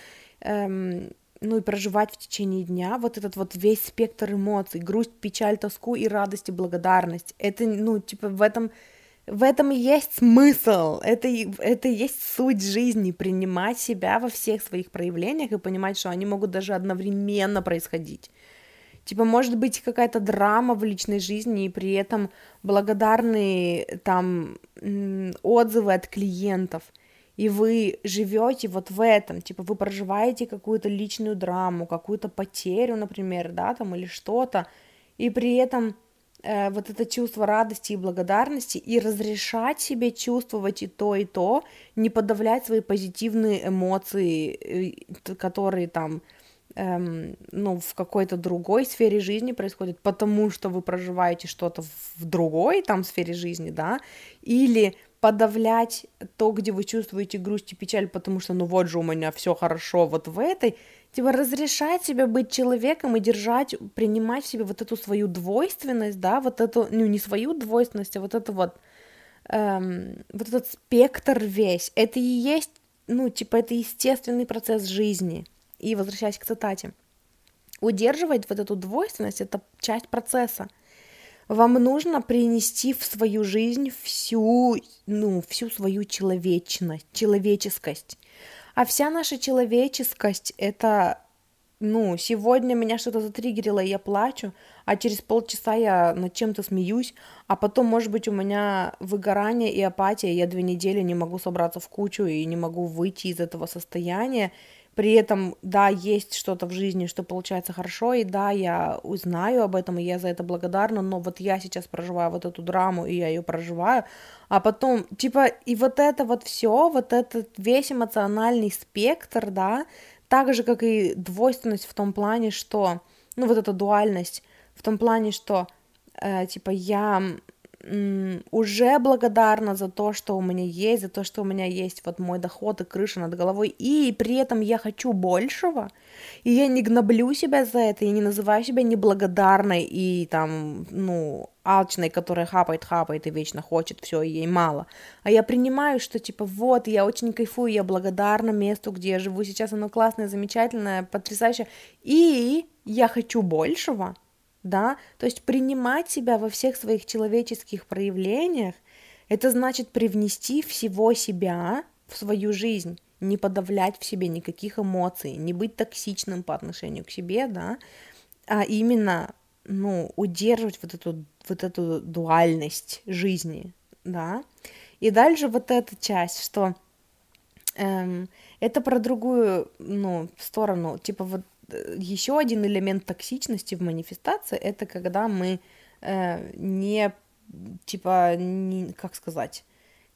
эм, ну и проживать в течение дня вот этот вот весь спектр эмоций, грусть, печаль, тоску и радость и благодарность. Это, ну, типа, в этом в этом есть смысл, это, это есть суть жизни, принимать себя во всех своих проявлениях и понимать, что они могут даже одновременно происходить. Типа, может быть какая-то драма в личной жизни, и при этом благодарные там отзывы от клиентов, и вы живете вот в этом, типа, вы проживаете какую-то личную драму, какую-то потерю, например, да, там, или что-то, и при этом вот это чувство радости и благодарности и разрешать себе чувствовать и то, и то, не подавлять свои позитивные эмоции, э, которые там, эм, ну, в какой-то другой сфере жизни происходят, потому что вы проживаете что-то в другой там сфере жизни, да, или подавлять то, где вы чувствуете грусть и печаль, потому что, ну вот же у меня все хорошо вот в этой, типа разрешать себе быть человеком и держать, принимать в себе вот эту свою двойственность, да, вот эту, ну не свою двойственность, а вот это вот, эм, вот этот спектр весь, это и есть, ну типа это естественный процесс жизни. И возвращаясь к цитате, удерживать вот эту двойственность, это часть процесса. Вам нужно принести в свою жизнь всю, ну, всю свою человечность, человеческость. А вся наша человеческость — это, ну, сегодня меня что-то затриггерило, и я плачу, а через полчаса я над чем-то смеюсь, а потом, может быть, у меня выгорание и апатия, я две недели не могу собраться в кучу и не могу выйти из этого состояния, при этом, да, есть что-то в жизни, что получается хорошо, и да, я узнаю об этом, и я за это благодарна, но вот я сейчас проживаю вот эту драму, и я ее проживаю, а потом, типа, и вот это вот все, вот этот весь эмоциональный спектр, да, так же, как и двойственность в том плане, что, ну, вот эта дуальность в том плане, что, э, типа, я уже благодарна за то, что у меня есть, за то, что у меня есть вот мой доход и крыша над головой, и при этом я хочу большего, и я не гноблю себя за это, я не называю себя неблагодарной и там, ну, алчной, которая хапает, хапает и вечно хочет, все, и ей мало. А я принимаю, что типа вот, я очень кайфую, я благодарна месту, где я живу сейчас, оно классное, замечательное, потрясающее, и я хочу большего, да, то есть принимать себя во всех своих человеческих проявлениях, это значит привнести всего себя в свою жизнь, не подавлять в себе никаких эмоций, не быть токсичным по отношению к себе, да, а именно, ну, удерживать вот эту, вот эту дуальность жизни, да. И дальше вот эта часть, что эм, это про другую, ну, сторону, типа вот еще один элемент токсичности в манифестации это когда мы э, не типа не, как сказать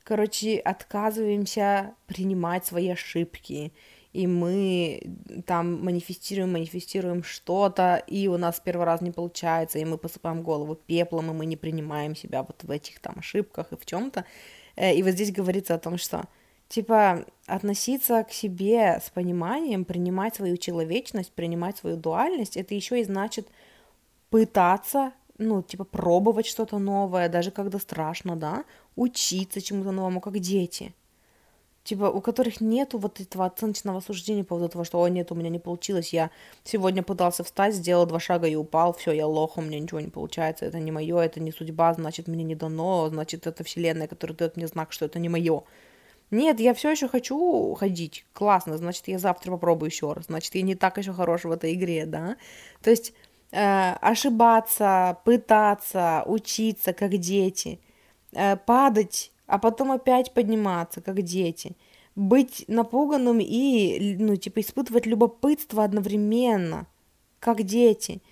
короче отказываемся принимать свои ошибки и мы там манифестируем, манифестируем что-то, и у нас первый раз не получается, и мы посыпаем голову пеплом, и мы не принимаем себя вот в этих там ошибках и в чем-то. Э, и вот здесь говорится о том, что типа относиться к себе с пониманием, принимать свою человечность, принимать свою дуальность, это еще и значит пытаться, ну, типа пробовать что-то новое, даже когда страшно, да, учиться чему-то новому, как дети. Типа, у которых нету вот этого оценочного суждения по поводу того, что, о, нет, у меня не получилось, я сегодня пытался встать, сделал два шага и упал, все, я лох, у меня ничего не получается, это не мое, это не судьба, значит, мне не дано, значит, это вселенная, которая дает мне знак, что это не мое. Нет, я все еще хочу ходить. Классно, значит, я завтра попробую еще раз. Значит, я не так еще хорош в этой игре, да. То есть э, ошибаться, пытаться, учиться, как дети, э, падать, а потом опять подниматься, как дети, быть напуганным и, ну, типа, испытывать любопытство одновременно, как дети.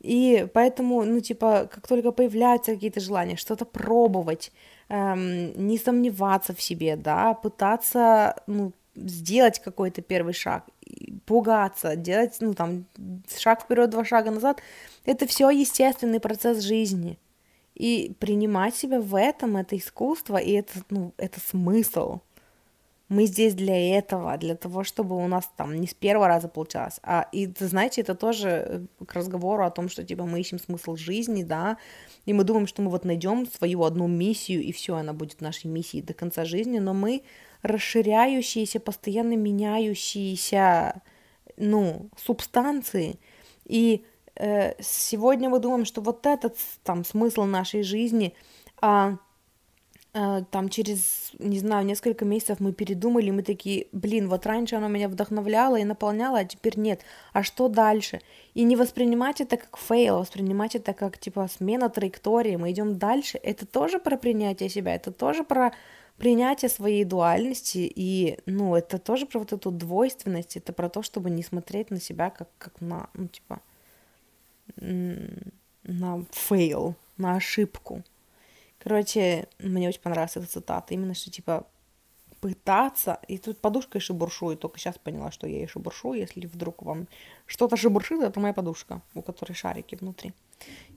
И поэтому, ну, типа, как только появляются какие-то желания, что-то пробовать, эм, не сомневаться в себе, да, пытаться, ну, сделать какой-то первый шаг, пугаться, делать, ну, там, шаг вперед, два шага назад, это все естественный процесс жизни. И принимать себя в этом, это искусство, и это, ну, это смысл. Мы здесь для этого, для того, чтобы у нас там не с первого раза получалось. А, и, знаете, это тоже э, к разговору о том, что, типа, мы ищем смысл жизни, да, и мы думаем, что мы вот найдем свою одну миссию, и все, она будет нашей миссией до конца жизни, но мы расширяющиеся, постоянно меняющиеся, ну, субстанции, и э, сегодня мы думаем, что вот этот там смысл нашей жизни, а там через, не знаю, несколько месяцев мы передумали, мы такие, блин, вот раньше оно меня вдохновляло и наполняло, а теперь нет. А что дальше? И не воспринимать это как fail, воспринимать это как, типа, смена траектории, мы идем дальше. Это тоже про принятие себя, это тоже про принятие своей дуальности, и, ну, это тоже про вот эту двойственность, это про то, чтобы не смотреть на себя как, как на, ну, типа, на fail, на ошибку. Короче, мне очень понравилась эта цитата, именно что, типа, пытаться, и тут подушкой шебуршу, и только сейчас поняла, что я ей шебуршу, если вдруг вам что-то шебуршит, это моя подушка, у которой шарики внутри.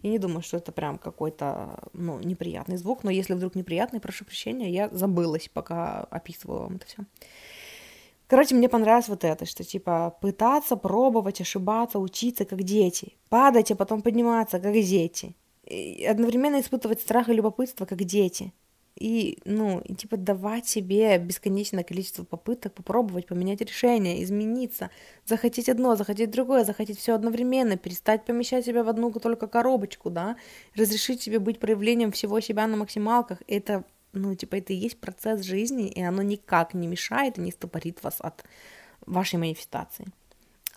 Я не думаю, что это прям какой-то, ну, неприятный звук, но если вдруг неприятный, прошу прощения, я забылась, пока описывала вам это все. Короче, мне понравилось вот это, что типа пытаться, пробовать, ошибаться, учиться, как дети, падать, а потом подниматься, как дети, одновременно испытывать страх и любопытство, как дети. И, ну, и, типа давать себе бесконечное количество попыток попробовать поменять решение, измениться, захотеть одно, захотеть другое, захотеть все одновременно, перестать помещать себя в одну только коробочку, да, разрешить себе быть проявлением всего себя на максималках, это ну, типа, это и есть процесс жизни, и оно никак не мешает и не стопорит вас от вашей манифестации.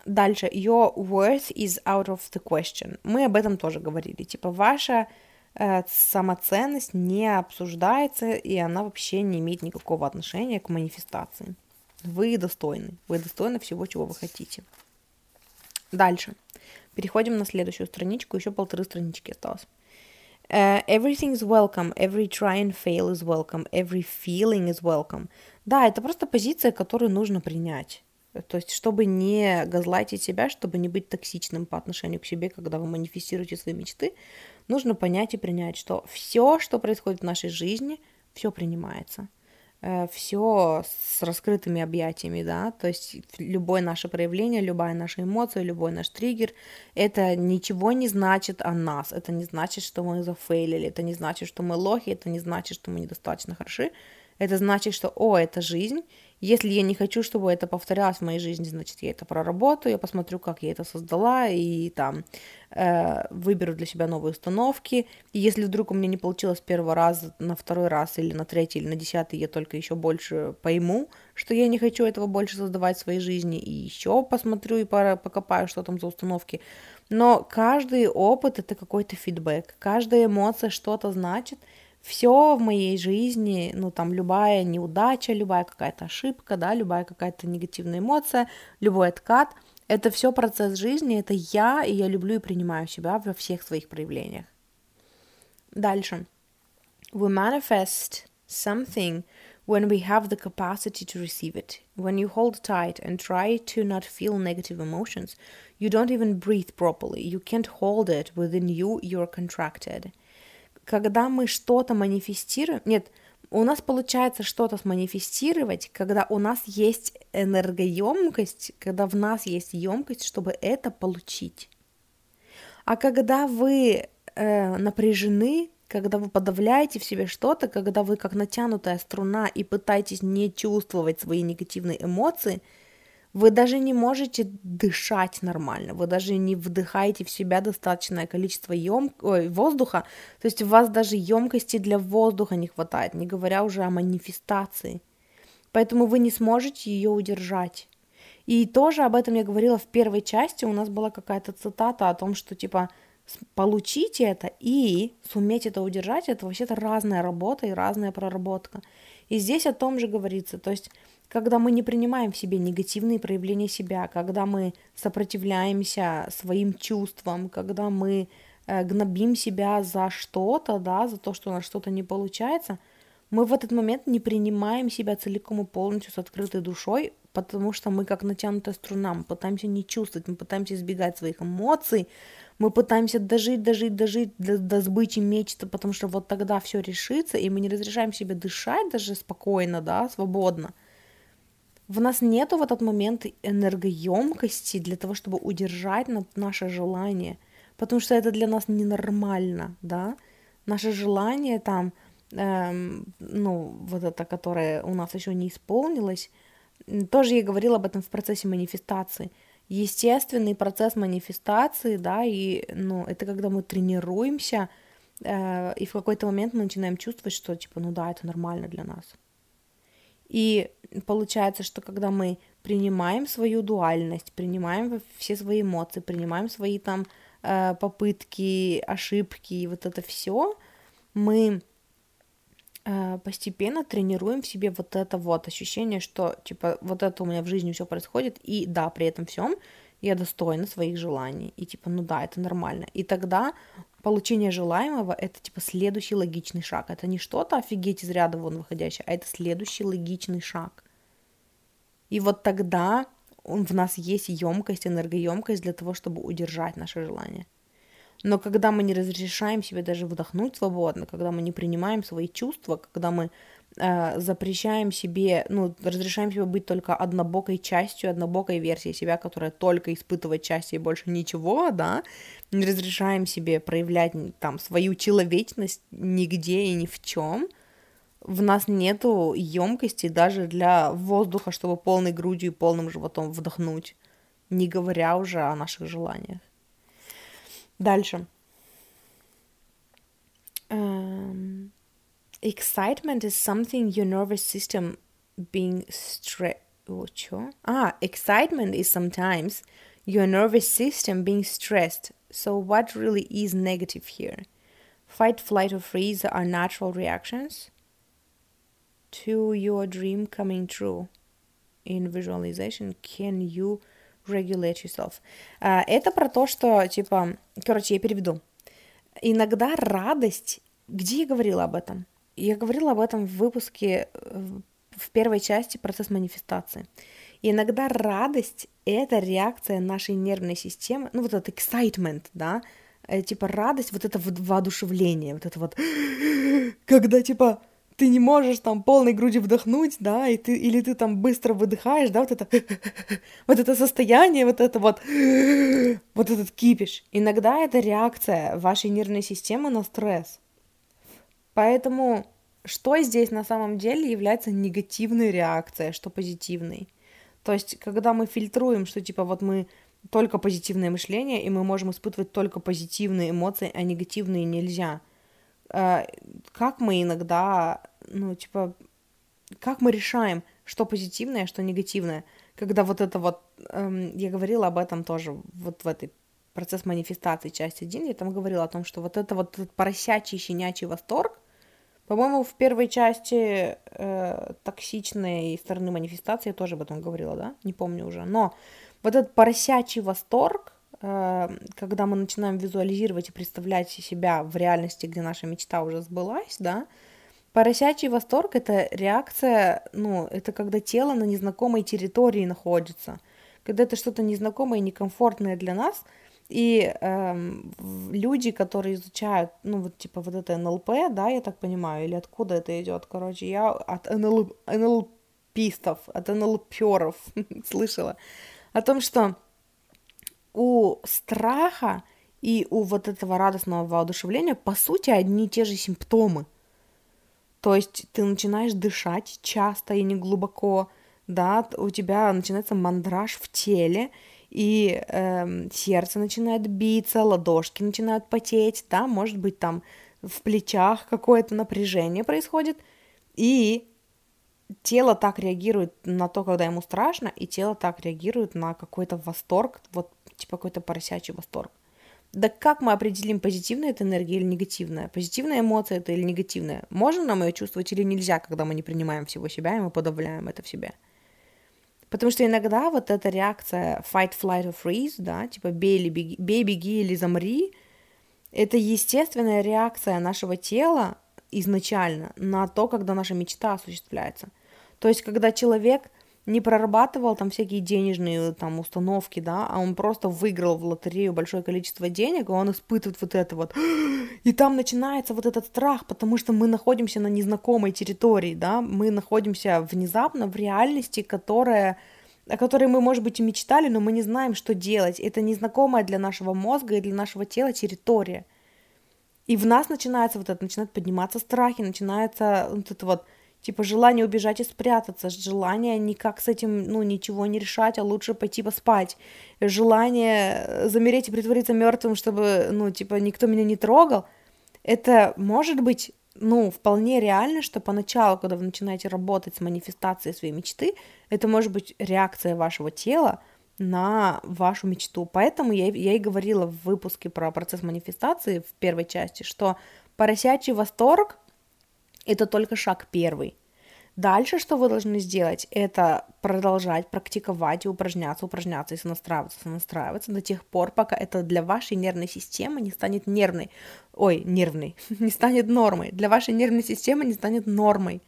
Дальше, your worth is out of the question. Мы об этом тоже говорили. Типа, ваша э, самоценность не обсуждается, и она вообще не имеет никакого отношения к манифестации. Вы достойны. Вы достойны всего, чего вы хотите. Дальше. Переходим на следующую страничку. Еще полторы странички осталось. Uh, everything is welcome, every try and fail is welcome, every feeling is welcome. Да, это просто позиция, которую нужно принять. То есть, чтобы не газлайтить себя, чтобы не быть токсичным по отношению к себе, когда вы манифестируете свои мечты, нужно понять и принять, что все, что происходит в нашей жизни, все принимается. Э, все с раскрытыми объятиями, да, то есть любое наше проявление, любая наша эмоция, любой наш триггер, это ничего не значит о нас, это не значит, что мы зафейлили, это не значит, что мы лохи, это не значит, что мы недостаточно хороши, это значит, что, о, это жизнь, если я не хочу, чтобы это повторялось в моей жизни, значит, я это проработаю, я посмотрю, как я это создала, и там э, выберу для себя новые установки. И если вдруг у меня не получилось первый раз, на второй раз, или на третий, или на десятый, я только еще больше пойму, что я не хочу этого больше создавать в своей жизни, и еще посмотрю и покопаю, что там за установки. Но каждый опыт это какой-то фидбэк, каждая эмоция что-то значит, все в моей жизни, ну там любая неудача, любая какая-то ошибка, да, любая какая-то негативная эмоция, любой откат, это все процесс жизни, это я, и я люблю и принимаю себя во всех своих проявлениях. Дальше. We manifest something when we have the capacity to receive it. When you hold tight and try to not feel negative emotions, you don't even breathe properly. You can't hold it within you, you're contracted когда мы что-то манифестируем, нет, у нас получается что-то сманифестировать, когда у нас есть энергоемкость, когда в нас есть емкость, чтобы это получить. А когда вы э, напряжены, когда вы подавляете в себе что-то, когда вы как натянутая струна и пытаетесь не чувствовать свои негативные эмоции – вы даже не можете дышать нормально, вы даже не вдыхаете в себя достаточное количество ем... Ой, воздуха, то есть у вас даже емкости для воздуха не хватает, не говоря уже о манифестации. Поэтому вы не сможете ее удержать. И тоже об этом я говорила в первой части, у нас была какая-то цитата о том, что типа получить это и суметь это удержать, это вообще-то разная работа и разная проработка. И здесь о том же говорится, то есть когда мы не принимаем в себе негативные проявления себя, когда мы сопротивляемся своим чувствам, когда мы э, гнобим себя за что-то, да, за то, что у нас что-то не получается, мы в этот момент не принимаем себя целиком и полностью с открытой душой, потому что мы как натянутая струна, мы пытаемся не чувствовать, мы пытаемся избегать своих эмоций, мы пытаемся дожить, дожить, дожить до, до сбычи мечты, потому что вот тогда все решится, и мы не разрешаем себе дышать даже спокойно, да, свободно – в нас нету в этот момент энергоемкости для того, чтобы удержать наше желание, потому что это для нас ненормально, да, наше желание там, эм, ну, вот это, которое у нас еще не исполнилось, тоже я говорила об этом в процессе манифестации. Естественный процесс манифестации, да, и, ну, это когда мы тренируемся э, и в какой-то момент мы начинаем чувствовать, что, типа, ну да, это нормально для нас. И получается, что когда мы принимаем свою дуальность, принимаем все свои эмоции, принимаем свои там э, попытки, ошибки и вот это все, мы э, постепенно тренируем в себе вот это вот ощущение, что типа вот это у меня в жизни все происходит, и да, при этом всем я достойна своих желаний, и типа, ну да, это нормально. И тогда получение желаемого — это типа следующий логичный шаг. Это не что-то офигеть из ряда вон выходящее, а это следующий логичный шаг. И вот тогда в нас есть емкость, энергоемкость для того, чтобы удержать наше желание. Но когда мы не разрешаем себе даже вдохнуть свободно, когда мы не принимаем свои чувства, когда мы э, запрещаем себе, ну, разрешаем себе быть только однобокой частью, однобокой версией себя, которая только испытывает счастье и больше ничего, да, не разрешаем себе проявлять там свою человечность нигде и ни в чем, в нас нету емкости даже для воздуха, чтобы полной грудью и полным животом вдохнуть, не говоря уже о наших желаниях. Дальше. Um, excitement is something your nervous system being stressed. Ah, excitement is sometimes your nervous system being stressed. So, what really is negative here? Fight, flight, or freeze are natural reactions to your dream coming true. In visualization, can you regulate yourself? Uh, это про то, что, типа, короче, я переведу. Иногда радость... Где я говорила об этом? Я говорила об этом в выпуске в первой части «Процесс манифестации». И иногда радость — это реакция нашей нервной системы, ну, вот этот excitement, да, э, типа радость, вот это воодушевление, вот это вот, когда, типа, ты не можешь там полной грудью вдохнуть, да, и ты, или ты там быстро выдыхаешь, да, вот это, вот это состояние, вот это вот, вот этот кипиш. Иногда это реакция вашей нервной системы на стресс. Поэтому что здесь на самом деле является негативной реакцией, что позитивной? То есть, когда мы фильтруем, что типа вот мы только позитивное мышление, и мы можем испытывать только позитивные эмоции, а негативные нельзя – Э, как мы иногда, ну, типа, как мы решаем, что позитивное, а что негативное, когда вот это вот, эм, я говорила об этом тоже вот в этой процесс манифестации часть 1, я там говорила о том, что вот это вот этот поросячий, щенячий восторг, по-моему, в первой части э, токсичной стороны манифестации я тоже об этом говорила, да? Не помню уже. Но вот этот поросячий восторг, Э, когда мы начинаем визуализировать и представлять себя в реальности, где наша мечта уже сбылась, да, поросячий восторг — это реакция, ну, это когда тело на незнакомой территории находится, когда это что-то незнакомое и некомфортное для нас, и эм, люди, которые изучают, ну, вот типа вот это НЛП, да, я так понимаю, или откуда это идет, короче, я от НЛ, НЛПистов, от НЛПеров слышала о том, что у страха и у вот этого радостного воодушевления, по сути, одни и те же симптомы. То есть ты начинаешь дышать часто и не глубоко, да, у тебя начинается мандраж в теле, и э, сердце начинает биться, ладошки начинают потеть, да, может быть, там в плечах какое-то напряжение происходит, и тело так реагирует на то, когда ему страшно, и тело так реагирует на какой-то восторг, вот типа какой-то поросячий восторг. Да как мы определим, позитивная это энергия или негативная? Позитивная эмоция это или негативная? Можно нам ее чувствовать или нельзя, когда мы не принимаем всего себя, и мы подавляем это в себе? Потому что иногда вот эта реакция fight, flight or freeze, да, типа бей, или беги, бей, беги или замри, это естественная реакция нашего тела изначально на то, когда наша мечта осуществляется. То есть, когда человек не прорабатывал там всякие денежные там установки, да, а он просто выиграл в лотерею большое количество денег, и он испытывает вот это вот. И там начинается вот этот страх, потому что мы находимся на незнакомой территории, да, мы находимся внезапно в реальности, которая о которой мы, может быть, и мечтали, но мы не знаем, что делать. Это незнакомая для нашего мозга и для нашего тела территория. И в нас начинается вот это, начинают подниматься страхи, начинается вот это вот Типа желание убежать и спрятаться, желание никак с этим, ну, ничего не решать, а лучше пойти поспать. Желание замереть и притвориться мертвым, чтобы, ну, типа, никто меня не трогал. Это может быть, ну, вполне реально, что поначалу, когда вы начинаете работать с манифестацией своей мечты, это может быть реакция вашего тела на вашу мечту. Поэтому я, я и говорила в выпуске про процесс манифестации в первой части, что поросячий восторг – это только шаг первый – Дальше, что вы должны сделать, это продолжать практиковать и упражняться, упражняться и настраиваться, настраиваться до тех пор, пока это для вашей нервной системы не станет нервной, ой, нервной, не станет нормой, для вашей нервной системы не станет нормой.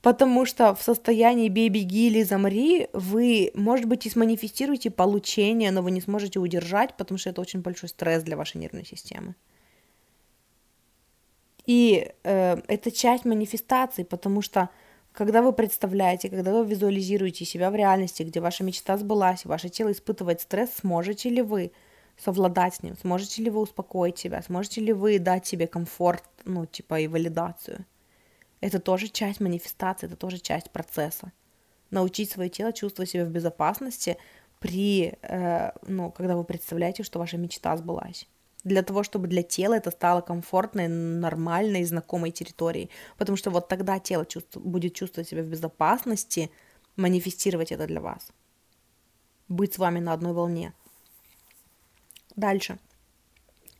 Потому что в состоянии бей, беги или замри вы, может быть, и сманифестируете получение, но вы не сможете удержать, потому что это очень большой стресс для вашей нервной системы. И э, это часть манифестации, потому что когда вы представляете, когда вы визуализируете себя в реальности, где ваша мечта сбылась, ваше тело испытывает стресс, сможете ли вы совладать с ним, сможете ли вы успокоить себя, сможете ли вы дать себе комфорт, ну, типа, и валидацию. Это тоже часть манифестации, это тоже часть процесса. Научить свое тело чувствовать себя в безопасности при, э, ну, когда вы представляете, что ваша мечта сбылась для того, чтобы для тела это стало комфортной, нормальной, знакомой территорией. Потому что вот тогда тело чувств... будет чувствовать себя в безопасности, манифестировать это для вас. Быть с вами на одной волне. Дальше.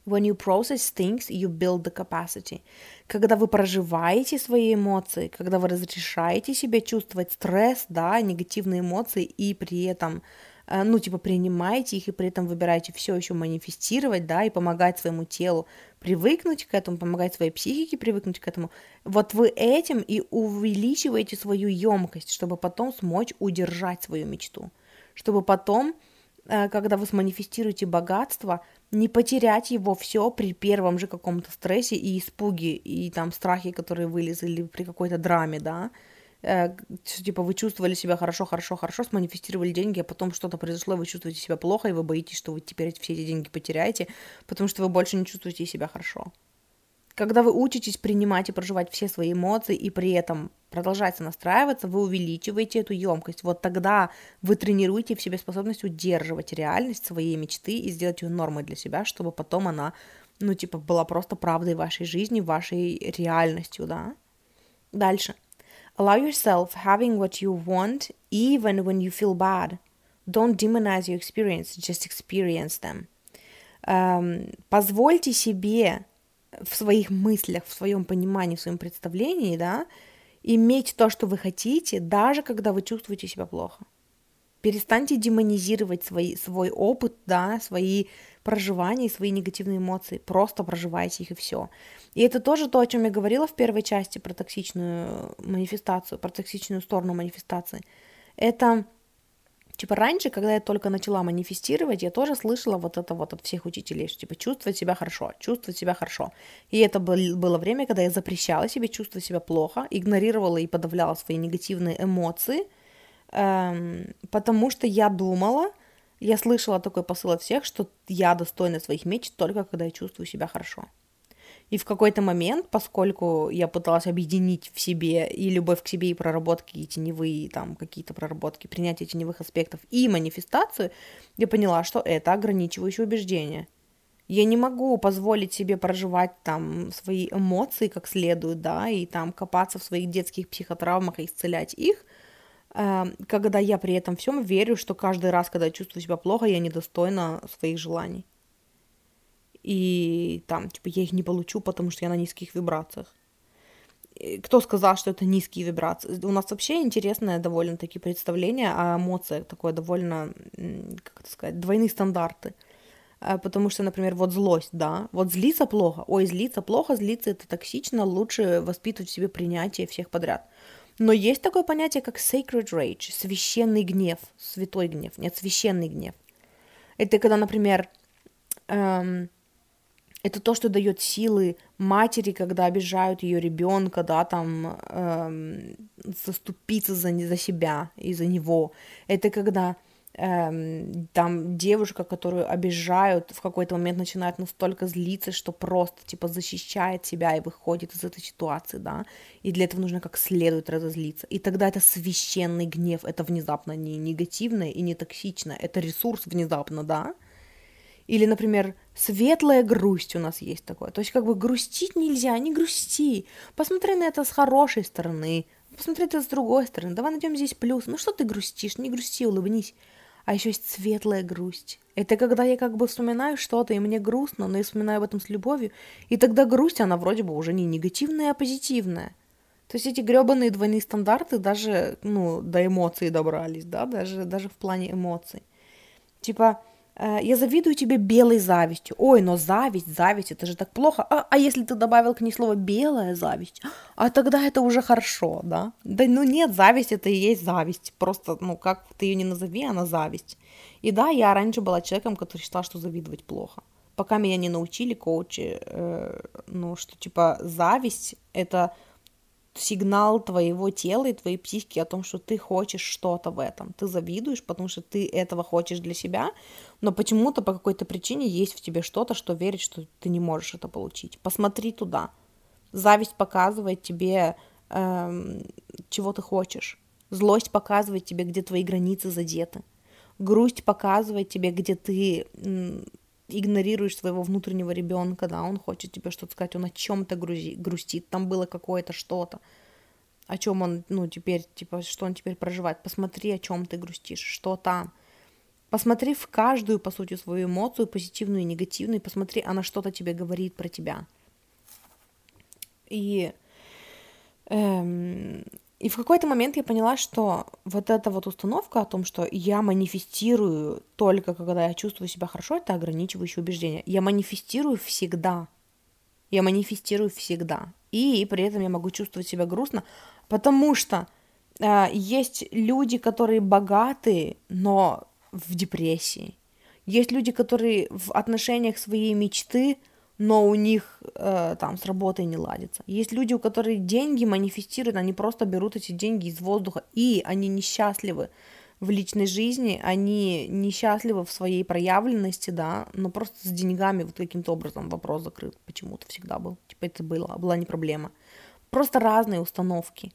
When you process things, you build the capacity. Когда вы проживаете свои эмоции, когда вы разрешаете себе чувствовать стресс, да, негативные эмоции, и при этом ну, типа, принимаете их и при этом выбираете все еще манифестировать, да, и помогать своему телу привыкнуть к этому, помогать своей психике привыкнуть к этому, вот вы этим и увеличиваете свою емкость, чтобы потом смочь удержать свою мечту, чтобы потом, э, когда вы сманифестируете богатство, не потерять его все при первом же каком-то стрессе и испуге, и там страхе, которые вылезли при какой-то драме, да, э, типа вы чувствовали себя хорошо, хорошо, хорошо, сманифестировали деньги, а потом что-то произошло, вы чувствуете себя плохо, и вы боитесь, что вы теперь все эти деньги потеряете, потому что вы больше не чувствуете себя хорошо. Когда вы учитесь принимать и проживать все свои эмоции и при этом продолжаете настраиваться, вы увеличиваете эту емкость. Вот тогда вы тренируете в себе способность удерживать реальность своей мечты и сделать ее нормой для себя, чтобы потом она, ну, типа, была просто правдой вашей жизни, вашей реальностью, да. Дальше. Allow yourself having what you want even when you feel bad. Don't demonize your experience, just experience them. Um, позвольте себе в своих мыслях, в своем понимании, в своем представлении, да, иметь то, что вы хотите, даже когда вы чувствуете себя плохо. Перестаньте демонизировать свои, свой опыт, да, свои проживания и свои негативные эмоции. Просто проживайте их и все. И это тоже то, о чем я говорила в первой части про токсичную манифестацию, про токсичную сторону манифестации. Это Типа раньше, когда я только начала манифестировать, я тоже слышала вот это вот от всех учителей, что типа чувствовать себя хорошо, чувствовать себя хорошо. И это было время, когда я запрещала себе чувствовать себя плохо, игнорировала и подавляла свои негативные эмоции, эм, потому что я думала, я слышала такой посыл от всех, что я достойна своих мечт только когда я чувствую себя хорошо. И в какой-то момент, поскольку я пыталась объединить в себе и любовь к себе, и проработки, и теневые там какие-то проработки, принятие теневых аспектов и манифестацию, я поняла, что это ограничивающее убеждение. Я не могу позволить себе проживать там свои эмоции как следует, да, и там копаться в своих детских психотравмах и исцелять их, когда я при этом всем верю, что каждый раз, когда я чувствую себя плохо, я недостойна своих желаний. И там, типа, я их не получу, потому что я на низких вибрациях. Кто сказал, что это низкие вибрации? У нас вообще интересное довольно-таки представление о эмоциях, такое довольно, как это сказать, двойные стандарты. Э, потому что, например, вот злость, да, вот злиться плохо, ой, злиться плохо, злиться это токсично, лучше воспитывать в себе принятие всех подряд. Но есть такое понятие, как sacred rage, священный гнев, святой гнев, нет, священный гнев. Это когда, например, эм, это то, что дает силы матери, когда обижают ее ребенка, да, там эм, заступиться за, за себя и за него. Это когда эм, там девушка, которую обижают, в какой-то момент начинает настолько злиться, что просто типа защищает себя и выходит из этой ситуации, да, и для этого нужно как следует разозлиться. И тогда это священный гнев, это внезапно не негативное и не токсичное, это ресурс внезапно, да, Или, например, светлая грусть у нас есть такое. То есть как бы грустить нельзя, не грусти. Посмотри на это с хорошей стороны, посмотри это с другой стороны. Давай найдем здесь плюс. Ну что ты грустишь? Не грусти, улыбнись. А еще есть светлая грусть. Это когда я как бы вспоминаю что-то, и мне грустно, но я вспоминаю об этом с любовью. И тогда грусть, она вроде бы уже не негативная, а позитивная. То есть эти гребаные двойные стандарты даже, ну, до эмоций добрались, да, даже, даже в плане эмоций. Типа, я завидую тебе белой завистью. Ой, но зависть, зависть, это же так плохо. А, а если ты добавил к ней слово белая зависть, а тогда это уже хорошо, да? Да ну нет, зависть это и есть зависть. Просто, ну как ты ее не назови, она зависть. И да, я раньше была человеком, который считал, что завидовать плохо. Пока меня не научили коучи, э, ну что типа зависть это сигнал твоего тела и твоей психики о том, что ты хочешь что-то в этом. Ты завидуешь, потому что ты этого хочешь для себя, но почему-то по какой-то причине есть в тебе что-то, что верит, что ты не можешь это получить. Посмотри туда. Зависть показывает тебе, эм, чего ты хочешь. Злость показывает тебе, где твои границы задеты. Грусть показывает тебе, где ты игнорируешь своего внутреннего ребенка, да, он хочет тебе что-то сказать, он о чем-то грустит, там было какое-то что-то, о чем он, ну, теперь, типа, что он теперь проживает. Посмотри, о чем ты грустишь, что там. Посмотри в каждую, по сути, свою эмоцию, позитивную и негативную, и посмотри, она что-то тебе говорит про тебя. И эм, и в какой-то момент я поняла, что вот эта вот установка о том, что я манифестирую только когда я чувствую себя хорошо, это ограничивающее убеждение. Я манифестирую всегда. Я манифестирую всегда. И при этом я могу чувствовать себя грустно, потому что э, есть люди, которые богатые, но в депрессии. Есть люди, которые в отношениях своей мечты но у них э, там с работой не ладится. Есть люди, у которых деньги манифестируют, они просто берут эти деньги из воздуха, и они несчастливы в личной жизни, они несчастливы в своей проявленности, да, но просто с деньгами вот каким-то образом вопрос закрыт почему-то всегда был. Типа это было, была не проблема. Просто разные установки.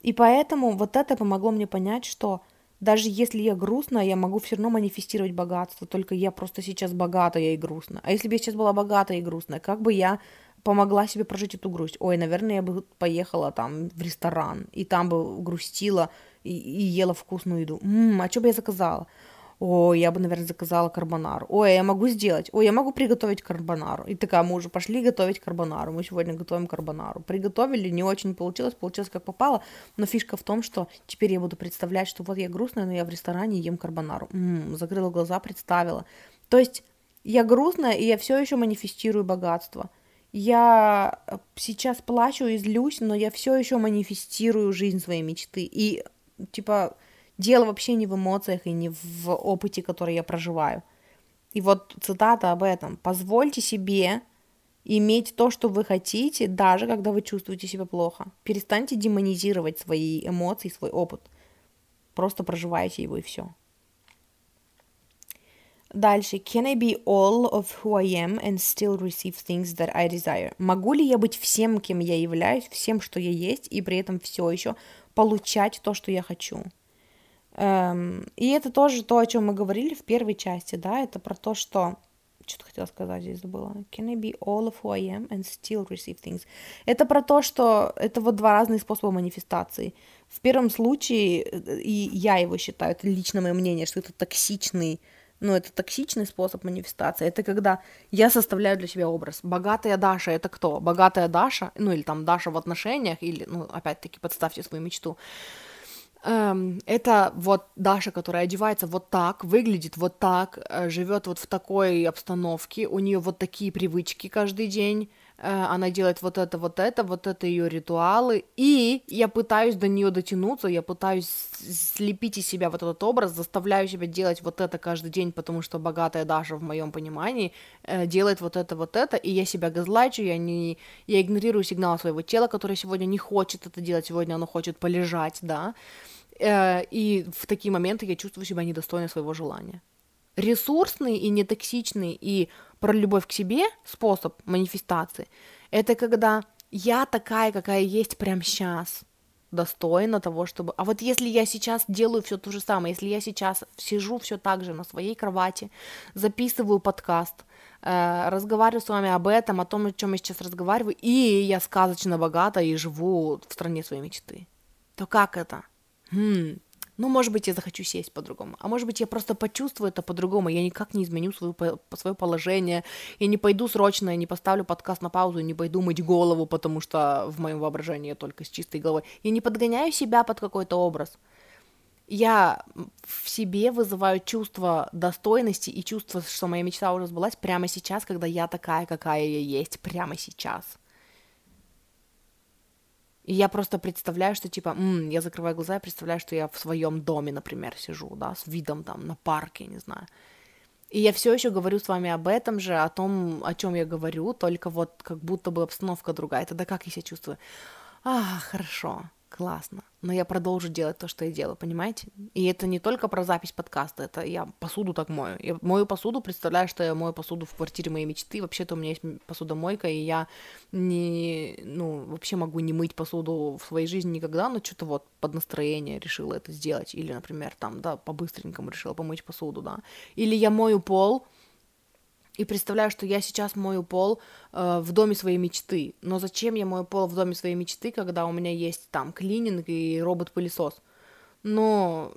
И поэтому вот это помогло мне понять, что даже если я грустная, я могу все равно манифестировать богатство, только я просто сейчас богатая и грустная. А если бы я сейчас была богатая и грустная, как бы я помогла себе прожить эту грусть? Ой, наверное, я бы поехала там в ресторан, и там бы грустила и, и ела вкусную еду. М-м, а что бы я заказала? Ой, я бы, наверное, заказала карбонару. Ой, я могу сделать. Ой, я могу приготовить карбонару. И такая, мы уже пошли готовить карбонару. Мы сегодня готовим карбонару. Приготовили, не очень получилось, получилось как попало. Но фишка в том, что теперь я буду представлять, что вот я грустная, но я в ресторане ем карбонару. М-м, закрыла глаза, представила. То есть я грустная, и я все еще манифестирую богатство. Я сейчас плачу и злюсь, но я все еще манифестирую жизнь своей мечты. И типа Дело вообще не в эмоциях и не в опыте, который я проживаю. И вот цитата об этом. Позвольте себе иметь то, что вы хотите, даже когда вы чувствуете себя плохо. Перестаньте демонизировать свои эмоции, свой опыт. Просто проживайте его и все. Дальше. Can I be all of who I am and still receive things that I desire? Могу ли я быть всем, кем я являюсь, всем, что я есть, и при этом все еще получать то, что я хочу? Эм, и это тоже то, о чем мы говорили в первой части, да, это про то, что что-то хотела сказать, здесь забыла. Can I be all of who I am and still receive things? Это про то, что это вот два разных способа манифестации. В первом случае, э, и я его считаю, это лично мое мнение, что это токсичный, ну, это токсичный способ манифестации. Это когда я составляю для себя образ. Богатая Даша — это кто? Богатая Даша, ну, или там Даша в отношениях, или, ну, опять-таки, подставьте свою мечту. Эм, это вот Даша, которая одевается вот так, выглядит вот так, э, живет вот в такой обстановке, у нее вот такие привычки каждый день, э, она делает вот это, вот это, вот это ее ритуалы, и я пытаюсь до нее дотянуться, я пытаюсь слепить из себя вот этот образ, заставляю себя делать вот это каждый день, потому что богатая Даша в моем понимании э, делает вот это, вот это, и я себя газлачу, я не, я игнорирую сигнал своего тела, которое сегодня не хочет это делать, сегодня оно хочет полежать, да, и в такие моменты я чувствую себя недостойной своего желания. Ресурсный и нетоксичный и про любовь к себе способ манифестации – это когда я такая, какая есть прямо сейчас. достойна того, чтобы... А вот если я сейчас делаю все то же самое, если я сейчас сижу все так же на своей кровати, записываю подкаст, э, разговариваю с вами об этом, о том, о чем я сейчас разговариваю, и я сказочно богата и живу в стране своей мечты, то как это? Хм, ну, может быть, я захочу сесть по-другому. А может быть, я просто почувствую это по-другому. Я никак не изменю свою, свое положение. Я не пойду срочно, я не поставлю подкаст на паузу, не пойду мыть голову, потому что в моем воображении я только с чистой головой. Я не подгоняю себя под какой-то образ. Я в себе вызываю чувство достойности и чувство, что моя мечта уже сбылась прямо сейчас, когда я такая, какая я есть, прямо сейчас. И я просто представляю, что типа, м-м, я закрываю глаза и представляю, что я в своем доме, например, сижу, да, с видом там на парке, не знаю. И я все еще говорю с вами об этом же, о том, о чем я говорю, только вот как будто бы обстановка другая. Тогда как я себя чувствую? А, хорошо классно, но я продолжу делать то, что я делаю, понимаете? И это не только про запись подкаста, это я посуду так мою. Я мою посуду, представляю, что я мою посуду в квартире моей мечты, вообще-то у меня есть посудомойка, и я не, ну, вообще могу не мыть посуду в своей жизни никогда, но что-то вот под настроение решила это сделать, или, например, там, да, по-быстренькому решила помыть посуду, да, или я мою пол, и представляю, что я сейчас мою пол э, в доме своей мечты. Но зачем я мою пол в доме своей мечты, когда у меня есть там клининг и робот-пылесос? Но,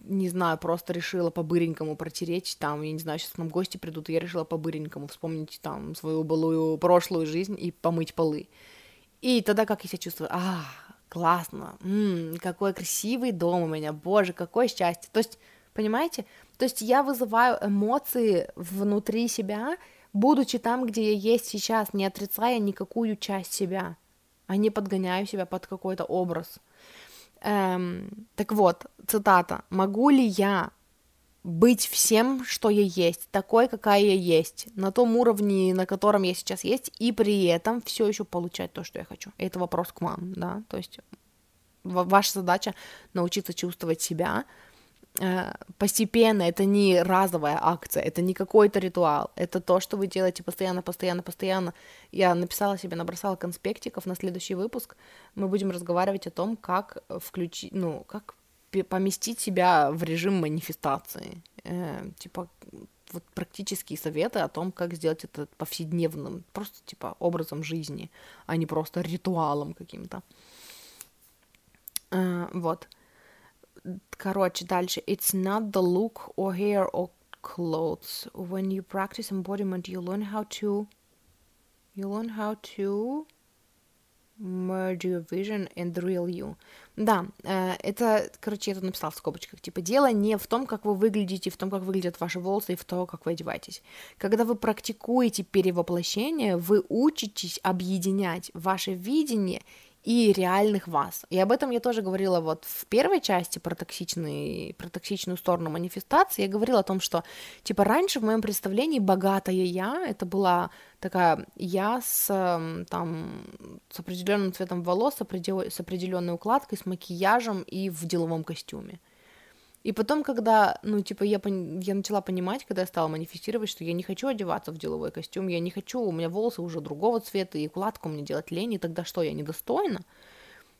не знаю, просто решила по-быренькому протереть, там, я не знаю, сейчас к нам гости придут, и я решила по-быренькому вспомнить там свою былую прошлую жизнь и помыть полы. И тогда как я себя чувствую? А, классно, м-м, какой красивый дом у меня, боже, какое счастье. То есть, понимаете, то есть я вызываю эмоции внутри себя, будучи там, где я есть сейчас, не отрицая никакую часть себя, а не подгоняю себя под какой-то образ. Эм, так вот, цитата. «Могу ли я быть всем, что я есть, такой, какая я есть, на том уровне, на котором я сейчас есть, и при этом все еще получать то, что я хочу. Это вопрос к вам, да, то есть ваша задача научиться чувствовать себя, постепенно, это не разовая акция, это не какой-то ритуал, это то, что вы делаете постоянно, постоянно, постоянно. Я написала себе, набросала конспектиков на следующий выпуск. Мы будем разговаривать о том, как включить, ну, как поместить себя в режим манифестации. Э, типа, вот практические советы о том, как сделать это повседневным, просто типа образом жизни, а не просто ритуалом каким-то. Э, вот. Короче, дальше. It's not the look or hair or clothes. When you practice embodiment, you learn how to... You learn how to merge your vision and real you. Да, э, это, короче, я тут написала в скобочках, типа, дело не в том, как вы выглядите, в том, как выглядят ваши волосы и в том, как вы одеваетесь. Когда вы практикуете перевоплощение, вы учитесь объединять ваше видение и реальных вас. И об этом я тоже говорила вот в первой части про, токсичный, про токсичную сторону манифестации. Я говорила о том, что, типа, раньше в моем представлении богатая я, это была такая я с, там, с определенным цветом волос, с определенной укладкой, с макияжем и в деловом костюме. И потом, когда, ну, типа, я, пон... я начала понимать, когда я стала манифестировать, что я не хочу одеваться в деловой костюм, я не хочу, у меня волосы уже другого цвета, и укладку мне делать лень, и тогда что, я недостойна?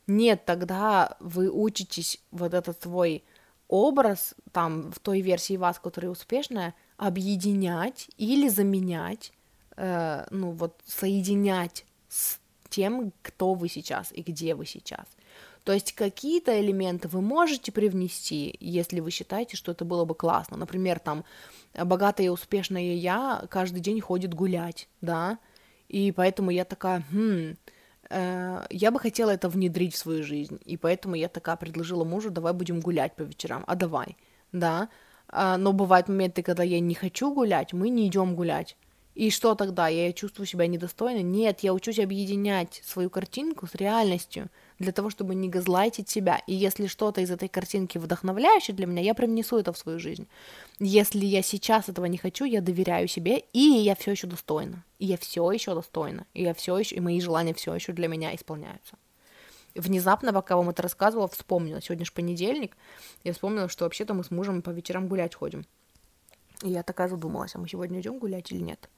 Нет, тогда вы учитесь вот этот свой образ, там, в той версии вас, которая успешная, объединять или заменять, э, ну, вот, соединять с тем, кто вы сейчас и где вы сейчас – то есть какие-то элементы вы можете привнести, если вы считаете, что это было бы классно. Например, там богатая и успешная я каждый день ходит гулять, да, и поэтому я такая, хм, э, я бы хотела это внедрить в свою жизнь, и поэтому я такая предложила мужу, давай будем гулять по вечерам, а давай, да, а, но бывают моменты, когда я не хочу гулять, мы не идем гулять, и что тогда? Я чувствую себя недостойной? Нет, я учусь объединять свою картинку с реальностью для того, чтобы не газлайтить себя. И если что-то из этой картинки вдохновляющее для меня, я привнесу это в свою жизнь. Если я сейчас этого не хочу, я доверяю себе, и я все еще достойна. И я все еще достойна. И я все еще, и мои желания все еще для меня исполняются. Внезапно, пока вам это рассказывала, вспомнила. Сегодня же понедельник. Я вспомнила, что вообще-то мы с мужем по вечерам гулять ходим. И я такая задумалась, а мы сегодня идем гулять или нет?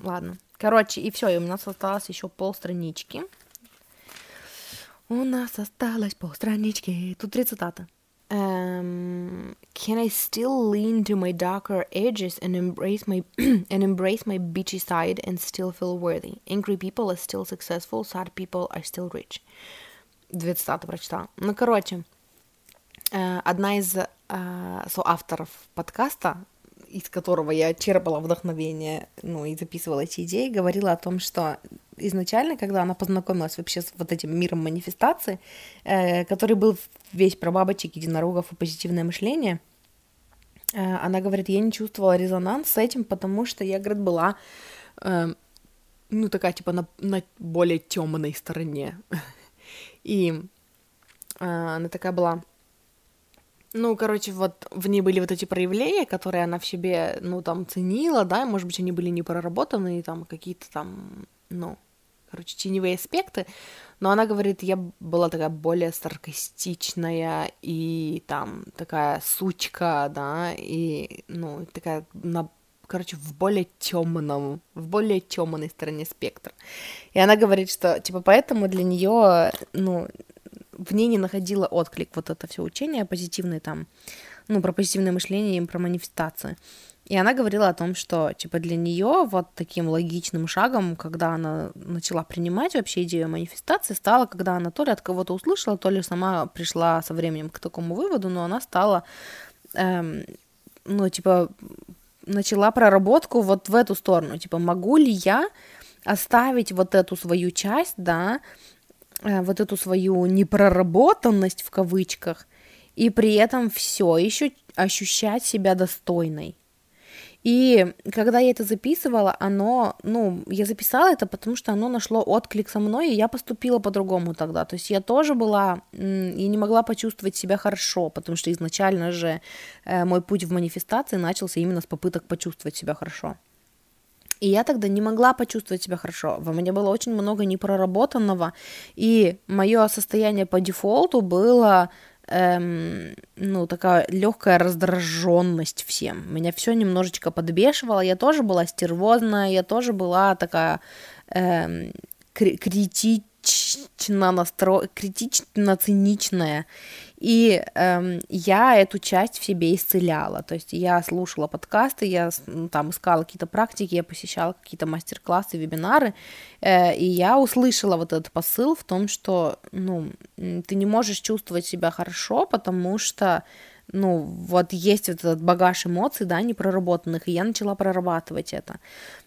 Ладно. Короче, и все, и у нас осталось еще пол странички. У нас осталось по страничке. Тут три цитаты. Um, can I still lean to my darker edges and embrace my and embrace my bitchy side and still feel worthy? Angry people are still successful, sad people are still rich. Две цитаты прочитала. Ну, короче, одна из соавторов подкаста из которого я черпала вдохновение, ну, и записывала эти идеи, говорила о том, что изначально, когда она познакомилась вообще с вот этим миром манифестации, э, который был весь про бабочек, единорогов и позитивное мышление, э, она говорит, я не чувствовала резонанс с этим, потому что я, говорит, была, э, ну, такая, типа, на, на более темной стороне. И э, она такая была ну, короче, вот в ней были вот эти проявления, которые она в себе, ну, там, ценила, да, может быть, они были не проработанные, там, какие-то там, ну, короче, теневые аспекты, но она говорит, я была такая более саркастичная и там такая сучка, да, и, ну, такая на короче, в более темном, в более темной стороне спектра. И она говорит, что, типа, поэтому для нее, ну, в ней не находила отклик вот это все учение позитивное там, ну, про позитивное мышление и про манифестацию. И она говорила о том, что, типа, для нее вот таким логичным шагом, когда она начала принимать вообще идею манифестации, стало, когда она то ли от кого-то услышала, то ли сама пришла со временем к такому выводу, но она стала, эм, ну, типа, начала проработку вот в эту сторону, типа, могу ли я оставить вот эту свою часть, да, Э, вот эту свою непроработанность в кавычках, и при этом все еще ощущать себя достойной. И когда я это записывала, оно, ну, я записала это, потому что оно нашло отклик со мной, и я поступила по-другому тогда. То есть я тоже была, и не могла почувствовать себя хорошо, потому что изначально же э, мой путь в манифестации начался именно с попыток почувствовать себя хорошо. И я тогда не могла почувствовать себя хорошо. Во мне было очень много непроработанного, и мое состояние по дефолту было эм, ну, такая легкая раздраженность всем. Меня все немножечко подбешивало. Я тоже была стервозная, я тоже была такая эм, критично настро... критично циничная. И эм, я эту часть в себе исцеляла. То есть я слушала подкасты, я там искала какие-то практики, я посещала какие-то мастер-классы, вебинары, э, и я услышала вот этот посыл в том, что ну, ты не можешь чувствовать себя хорошо, потому что ну, вот есть вот этот багаж эмоций, да, непроработанных, и я начала прорабатывать это.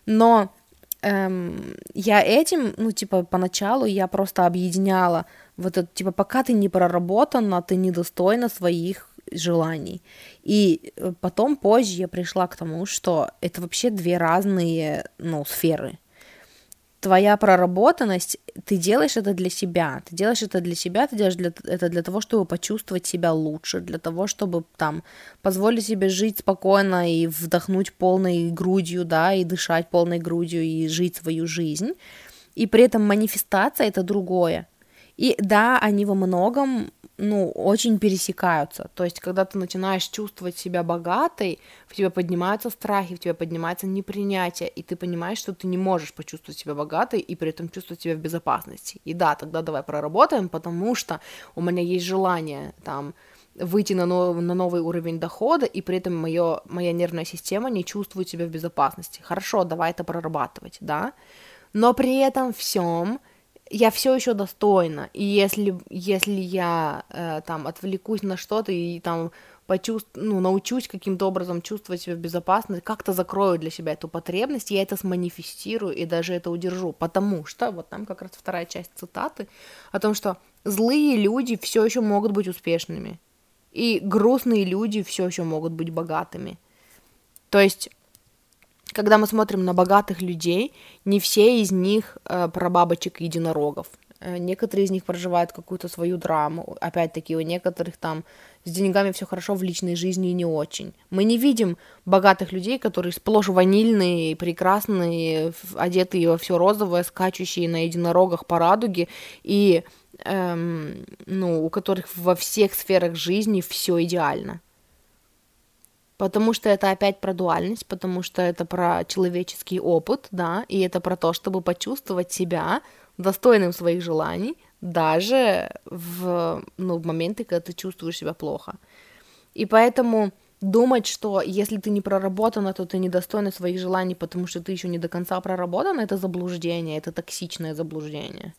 Но эм, я этим, ну, типа, поначалу я просто объединяла вот это, типа, пока ты не проработана, ты недостойна своих желаний. И э, потом позже я пришла к тому, что это вообще две разные, ну, сферы твоя проработанность, ты делаешь это для себя, ты делаешь это для себя, ты делаешь для, это для того, чтобы почувствовать себя лучше, для того, чтобы там позволить себе жить спокойно и вдохнуть полной грудью, да, и дышать полной грудью и жить свою жизнь. И при этом манифестация это другое. И да, они во многом ну, очень пересекаются. То есть, когда ты начинаешь чувствовать себя богатой, в тебе поднимаются страхи, в тебе поднимается непринятие, и ты понимаешь, что ты не можешь почувствовать себя богатой и при этом чувствовать себя в безопасности. И да, тогда давай проработаем, потому что у меня есть желание там выйти на, нов, на новый уровень дохода, и при этом моё, моя нервная система не чувствует себя в безопасности. Хорошо, давай это прорабатывать, да? Но при этом всем я все еще достойна. И если, если я э, там отвлекусь на что-то и там почувствую, ну, научусь каким-то образом чувствовать себя в безопасности, как-то закрою для себя эту потребность, я это сманифестирую и даже это удержу. Потому что, вот там как раз вторая часть цитаты, о том, что злые люди все еще могут быть успешными. И грустные люди все еще могут быть богатыми. То есть когда мы смотрим на богатых людей, не все из них э, про бабочек и единорогов. Э, некоторые из них проживают какую-то свою драму. Опять-таки, у некоторых там с деньгами все хорошо в личной жизни не очень. Мы не видим богатых людей, которые сплошь ванильные, прекрасные, одетые во все розовое, скачущие на единорогах по радуге и эм, ну, у которых во всех сферах жизни все идеально потому что это опять про дуальность, потому что это про человеческий опыт, да, и это про то, чтобы почувствовать себя достойным своих желаний, даже в, ну, в моменты, когда ты чувствуешь себя плохо. И поэтому думать, что если ты не проработана, то ты недостойна своих желаний, потому что ты еще не до конца проработана, это заблуждение, это токсичное заблуждение.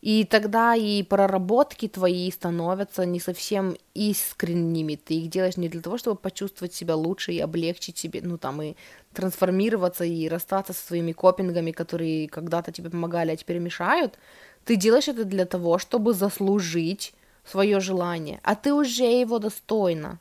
И тогда и проработки твои становятся не совсем искренними. Ты их делаешь не для того, чтобы почувствовать себя лучше и облегчить себе, ну там и трансформироваться и расстаться со своими копингами, которые когда-то тебе помогали, а теперь мешают. Ты делаешь это для того, чтобы заслужить свое желание, а ты уже его достойна.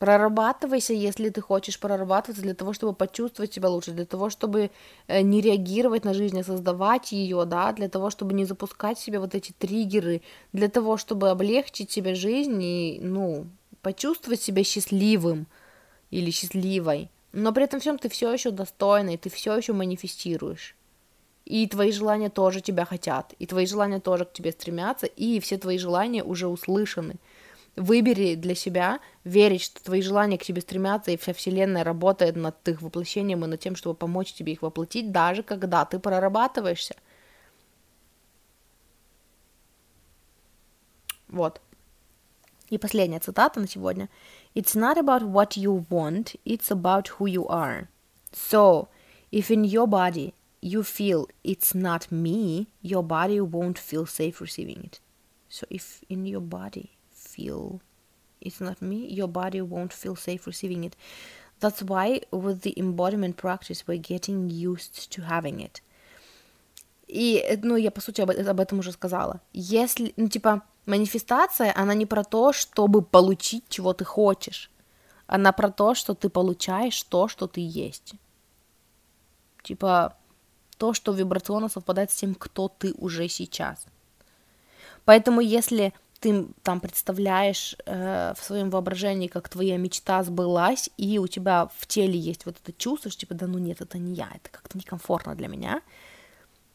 Прорабатывайся, если ты хочешь прорабатываться для того, чтобы почувствовать себя лучше, для того, чтобы э, не реагировать на жизнь, а создавать ее, да, для того, чтобы не запускать себе вот эти триггеры, для того, чтобы облегчить себе жизнь и, ну, почувствовать себя счастливым или счастливой. Но при этом всем ты все еще достойный, ты все еще манифестируешь. И твои желания тоже тебя хотят, и твои желания тоже к тебе стремятся, и все твои желания уже услышаны – Выбери для себя верить, что твои желания к тебе стремятся, и вся вселенная работает над их воплощением и над тем, чтобы помочь тебе их воплотить, даже когда ты прорабатываешься. Вот. И последняя цитата на сегодня. It's not about what you want, it's about who you are. So, if in your body you feel it's not me, your body won't feel safe receiving it. So, if in your body feel it's not me, your body won't feel safe receiving it. That's why with the embodiment practice we're getting used to having it. И, ну, я, по сути, об, об этом уже сказала. Если, ну, типа, манифестация, она не про то, чтобы получить, чего ты хочешь. Она про то, что ты получаешь то, что ты есть. Типа, то, что вибрационно совпадает с тем, кто ты уже сейчас. Поэтому, если ты там представляешь э, в своем воображении, как твоя мечта сбылась, и у тебя в теле есть вот это чувство, что типа, да ну нет, это не я, это как-то некомфортно для меня,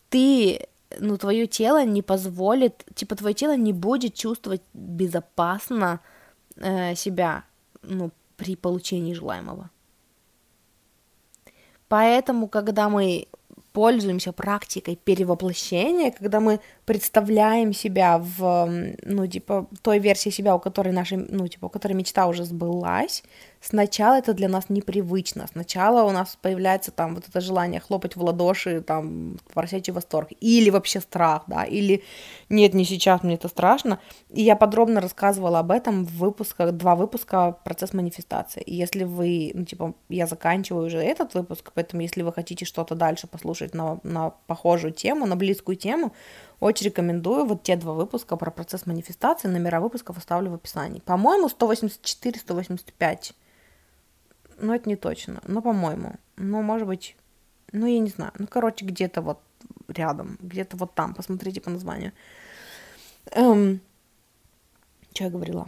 ты, ну, твое тело не позволит, типа, твое тело не будет чувствовать безопасно э, себя, ну, при получении желаемого. Поэтому, когда мы пользуемся практикой перевоплощения, когда мы представляем себя в, ну, типа, той версии себя, у которой наша, ну, типа, у которой мечта уже сбылась, сначала это для нас непривычно. Сначала у нас появляется там вот это желание хлопать в ладоши, там, поросячий восторг, или вообще страх, да, или нет, не сейчас, мне это страшно. И я подробно рассказывала об этом в выпусках, два выпуска «Процесс манифестации». И если вы, ну, типа, я заканчиваю уже этот выпуск, поэтому если вы хотите что-то дальше послушать на, на похожую тему, на близкую тему, очень рекомендую вот те два выпуска про процесс манифестации. Номера выпусков оставлю в описании. По-моему, 184-185 ну, это не точно, но, по-моему, ну, может быть, ну, я не знаю, ну, короче, где-то вот рядом, где-то вот там, посмотрите по названию. Эм, что я говорила?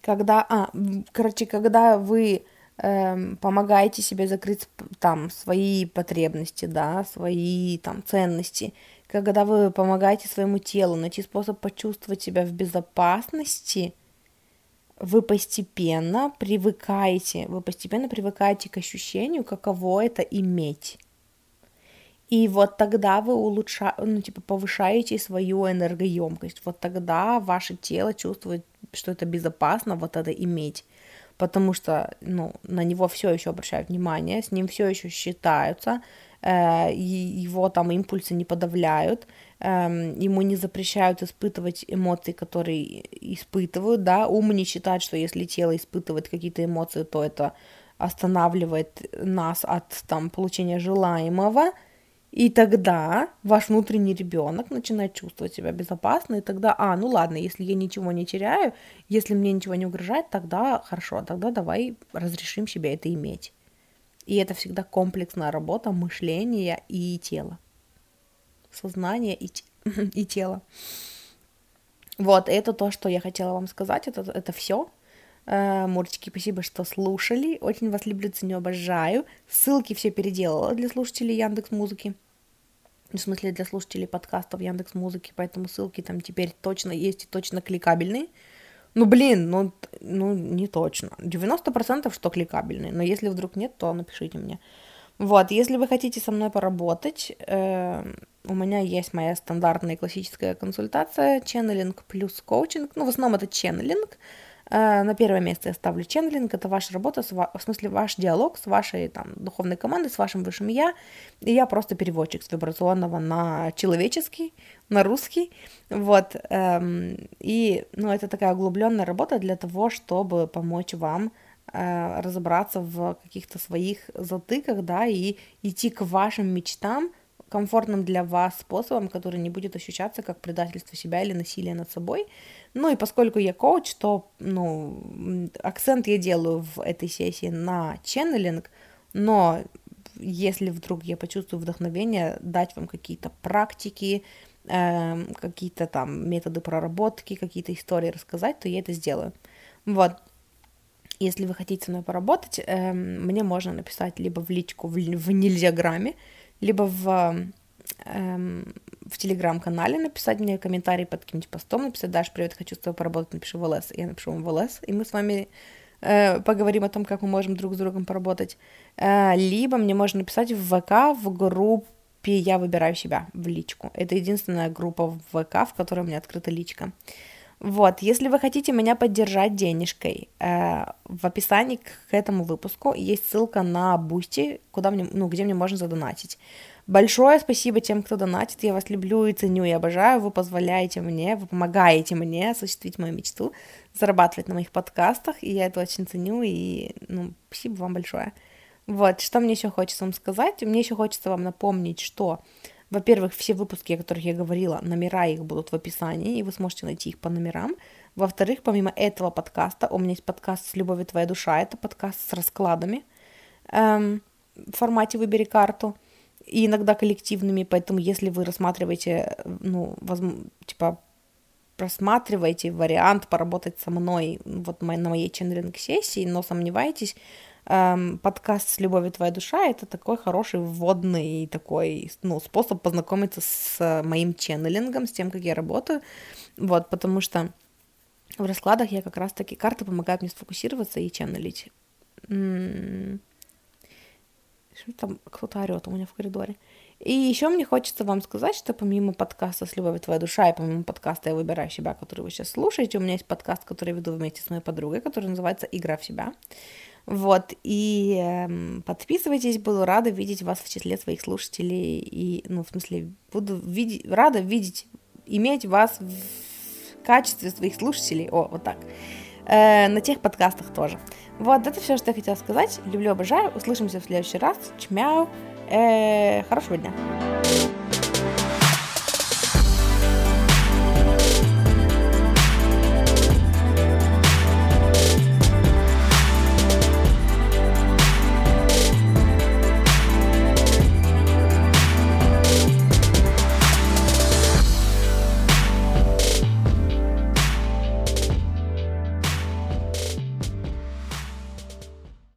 Когда, а, короче, когда вы эм, помогаете себе закрыть там свои потребности, да, свои там ценности, когда вы помогаете своему телу найти способ почувствовать себя в безопасности – вы постепенно привыкаете, вы постепенно привыкаете к ощущению, каково это иметь. И вот тогда вы улучшаете, ну, типа, повышаете свою энергоемкость. Вот тогда ваше тело чувствует, что это безопасно вот это иметь. Потому что, ну, на него все еще обращают внимание, с ним все еще считаются, э, его там импульсы не подавляют, ему не запрещают испытывать эмоции, которые испытывают, да, ум не считает, что если тело испытывает какие-то эмоции, то это останавливает нас от там получения желаемого, и тогда ваш внутренний ребенок начинает чувствовать себя безопасно, и тогда, а, ну ладно, если я ничего не теряю, если мне ничего не угрожает, тогда хорошо, тогда давай разрешим себе это иметь. И это всегда комплексная работа мышления и тела сознание и, и тело. Вот, это то, что я хотела вам сказать, это, это все. Э, Мурчики, спасибо, что слушали. Очень вас люблю, ценю, обожаю. Ссылки все переделала для слушателей Яндекс Музыки. В смысле, для слушателей подкастов Яндекс Музыки, поэтому ссылки там теперь точно есть и точно кликабельные. Ну, блин, ну, ну не точно. 90% что кликабельные, но если вдруг нет, то напишите мне. Вот, если вы хотите со мной поработать, э, у меня есть моя стандартная классическая консультация, ченнелинг плюс коучинг. Ну, в основном это ченнелинг. Э, на первое место я ставлю ченнелинг. Это ваша работа, в смысле ваш диалог с вашей там, духовной командой, с вашим высшим я. И я просто переводчик с вибрационного на человеческий, на русский. Вот. Эм, и ну, это такая углубленная работа для того, чтобы помочь вам разобраться в каких-то своих затыках, да, и идти к вашим мечтам – комфортным для вас способом, который не будет ощущаться как предательство себя или насилие над собой. Ну и поскольку я коуч, то ну, акцент я делаю в этой сессии на ченнелинг, но если вдруг я почувствую вдохновение, дать вам какие-то практики, э, какие-то там методы проработки, какие-то истории рассказать, то я это сделаю. Вот. Если вы хотите со мной поработать, э, мне можно написать либо в личку в, в нельзяграмме, либо в, эм, в телеграм-канале написать мне комментарий под каким-нибудь постом, написать, Даш, привет, хочу с тобой поработать, напиши в ЛС. Я напишу вам в ЛС, и мы с вами э, поговорим о том, как мы можем друг с другом поработать. Э, либо мне можно написать в ВК в группе «Я выбираю себя» в личку. Это единственная группа в ВК, в которой у меня открыта личка. Вот, если вы хотите меня поддержать денежкой, э, в описании к этому выпуску есть ссылка на Boosty, куда мне, ну, где мне можно задонатить. Большое спасибо тем, кто донатит, я вас люблю и ценю, и обожаю, вы позволяете мне, вы помогаете мне осуществить мою мечту, зарабатывать на моих подкастах, и я это очень ценю, и, ну, спасибо вам большое. Вот, что мне еще хочется вам сказать? Мне еще хочется вам напомнить, что во-первых, все выпуски, о которых я говорила, номера их будут в описании, и вы сможете найти их по номерам. Во-вторых, помимо этого подкаста, у меня есть подкаст с «Любовью твоя душа», это подкаст с раскладами эм, в формате «Выбери карту», и иногда коллективными, поэтому если вы рассматриваете, ну, возможно, типа, просматриваете вариант поработать со мной вот на моей ченнелинг-сессии, но сомневаетесь, эм, подкаст с любовью твоя душа это такой хороший вводный такой ну, способ познакомиться с моим ченнелингом, с тем, как я работаю. Вот, потому что в раскладах я как раз таки карты помогают мне сфокусироваться и ченнелить. М-м-м. Что там кто-то орет у меня в коридоре. И еще мне хочется вам сказать, что помимо подкаста «С любовью твоя душа» и помимо подкаста «Я выбираю себя», который вы сейчас слушаете, у меня есть подкаст, который я веду вместе с моей подругой, который называется «Игра в себя». Вот, и э, подписывайтесь, буду рада видеть вас в числе своих слушателей, и, ну, в смысле, буду видеть, рада видеть, иметь вас в качестве своих слушателей, о, вот так, э, на тех подкастах тоже. Вот, это все, что я хотела сказать, люблю, обожаю, услышимся в следующий раз, чмяу, э, хорошего дня.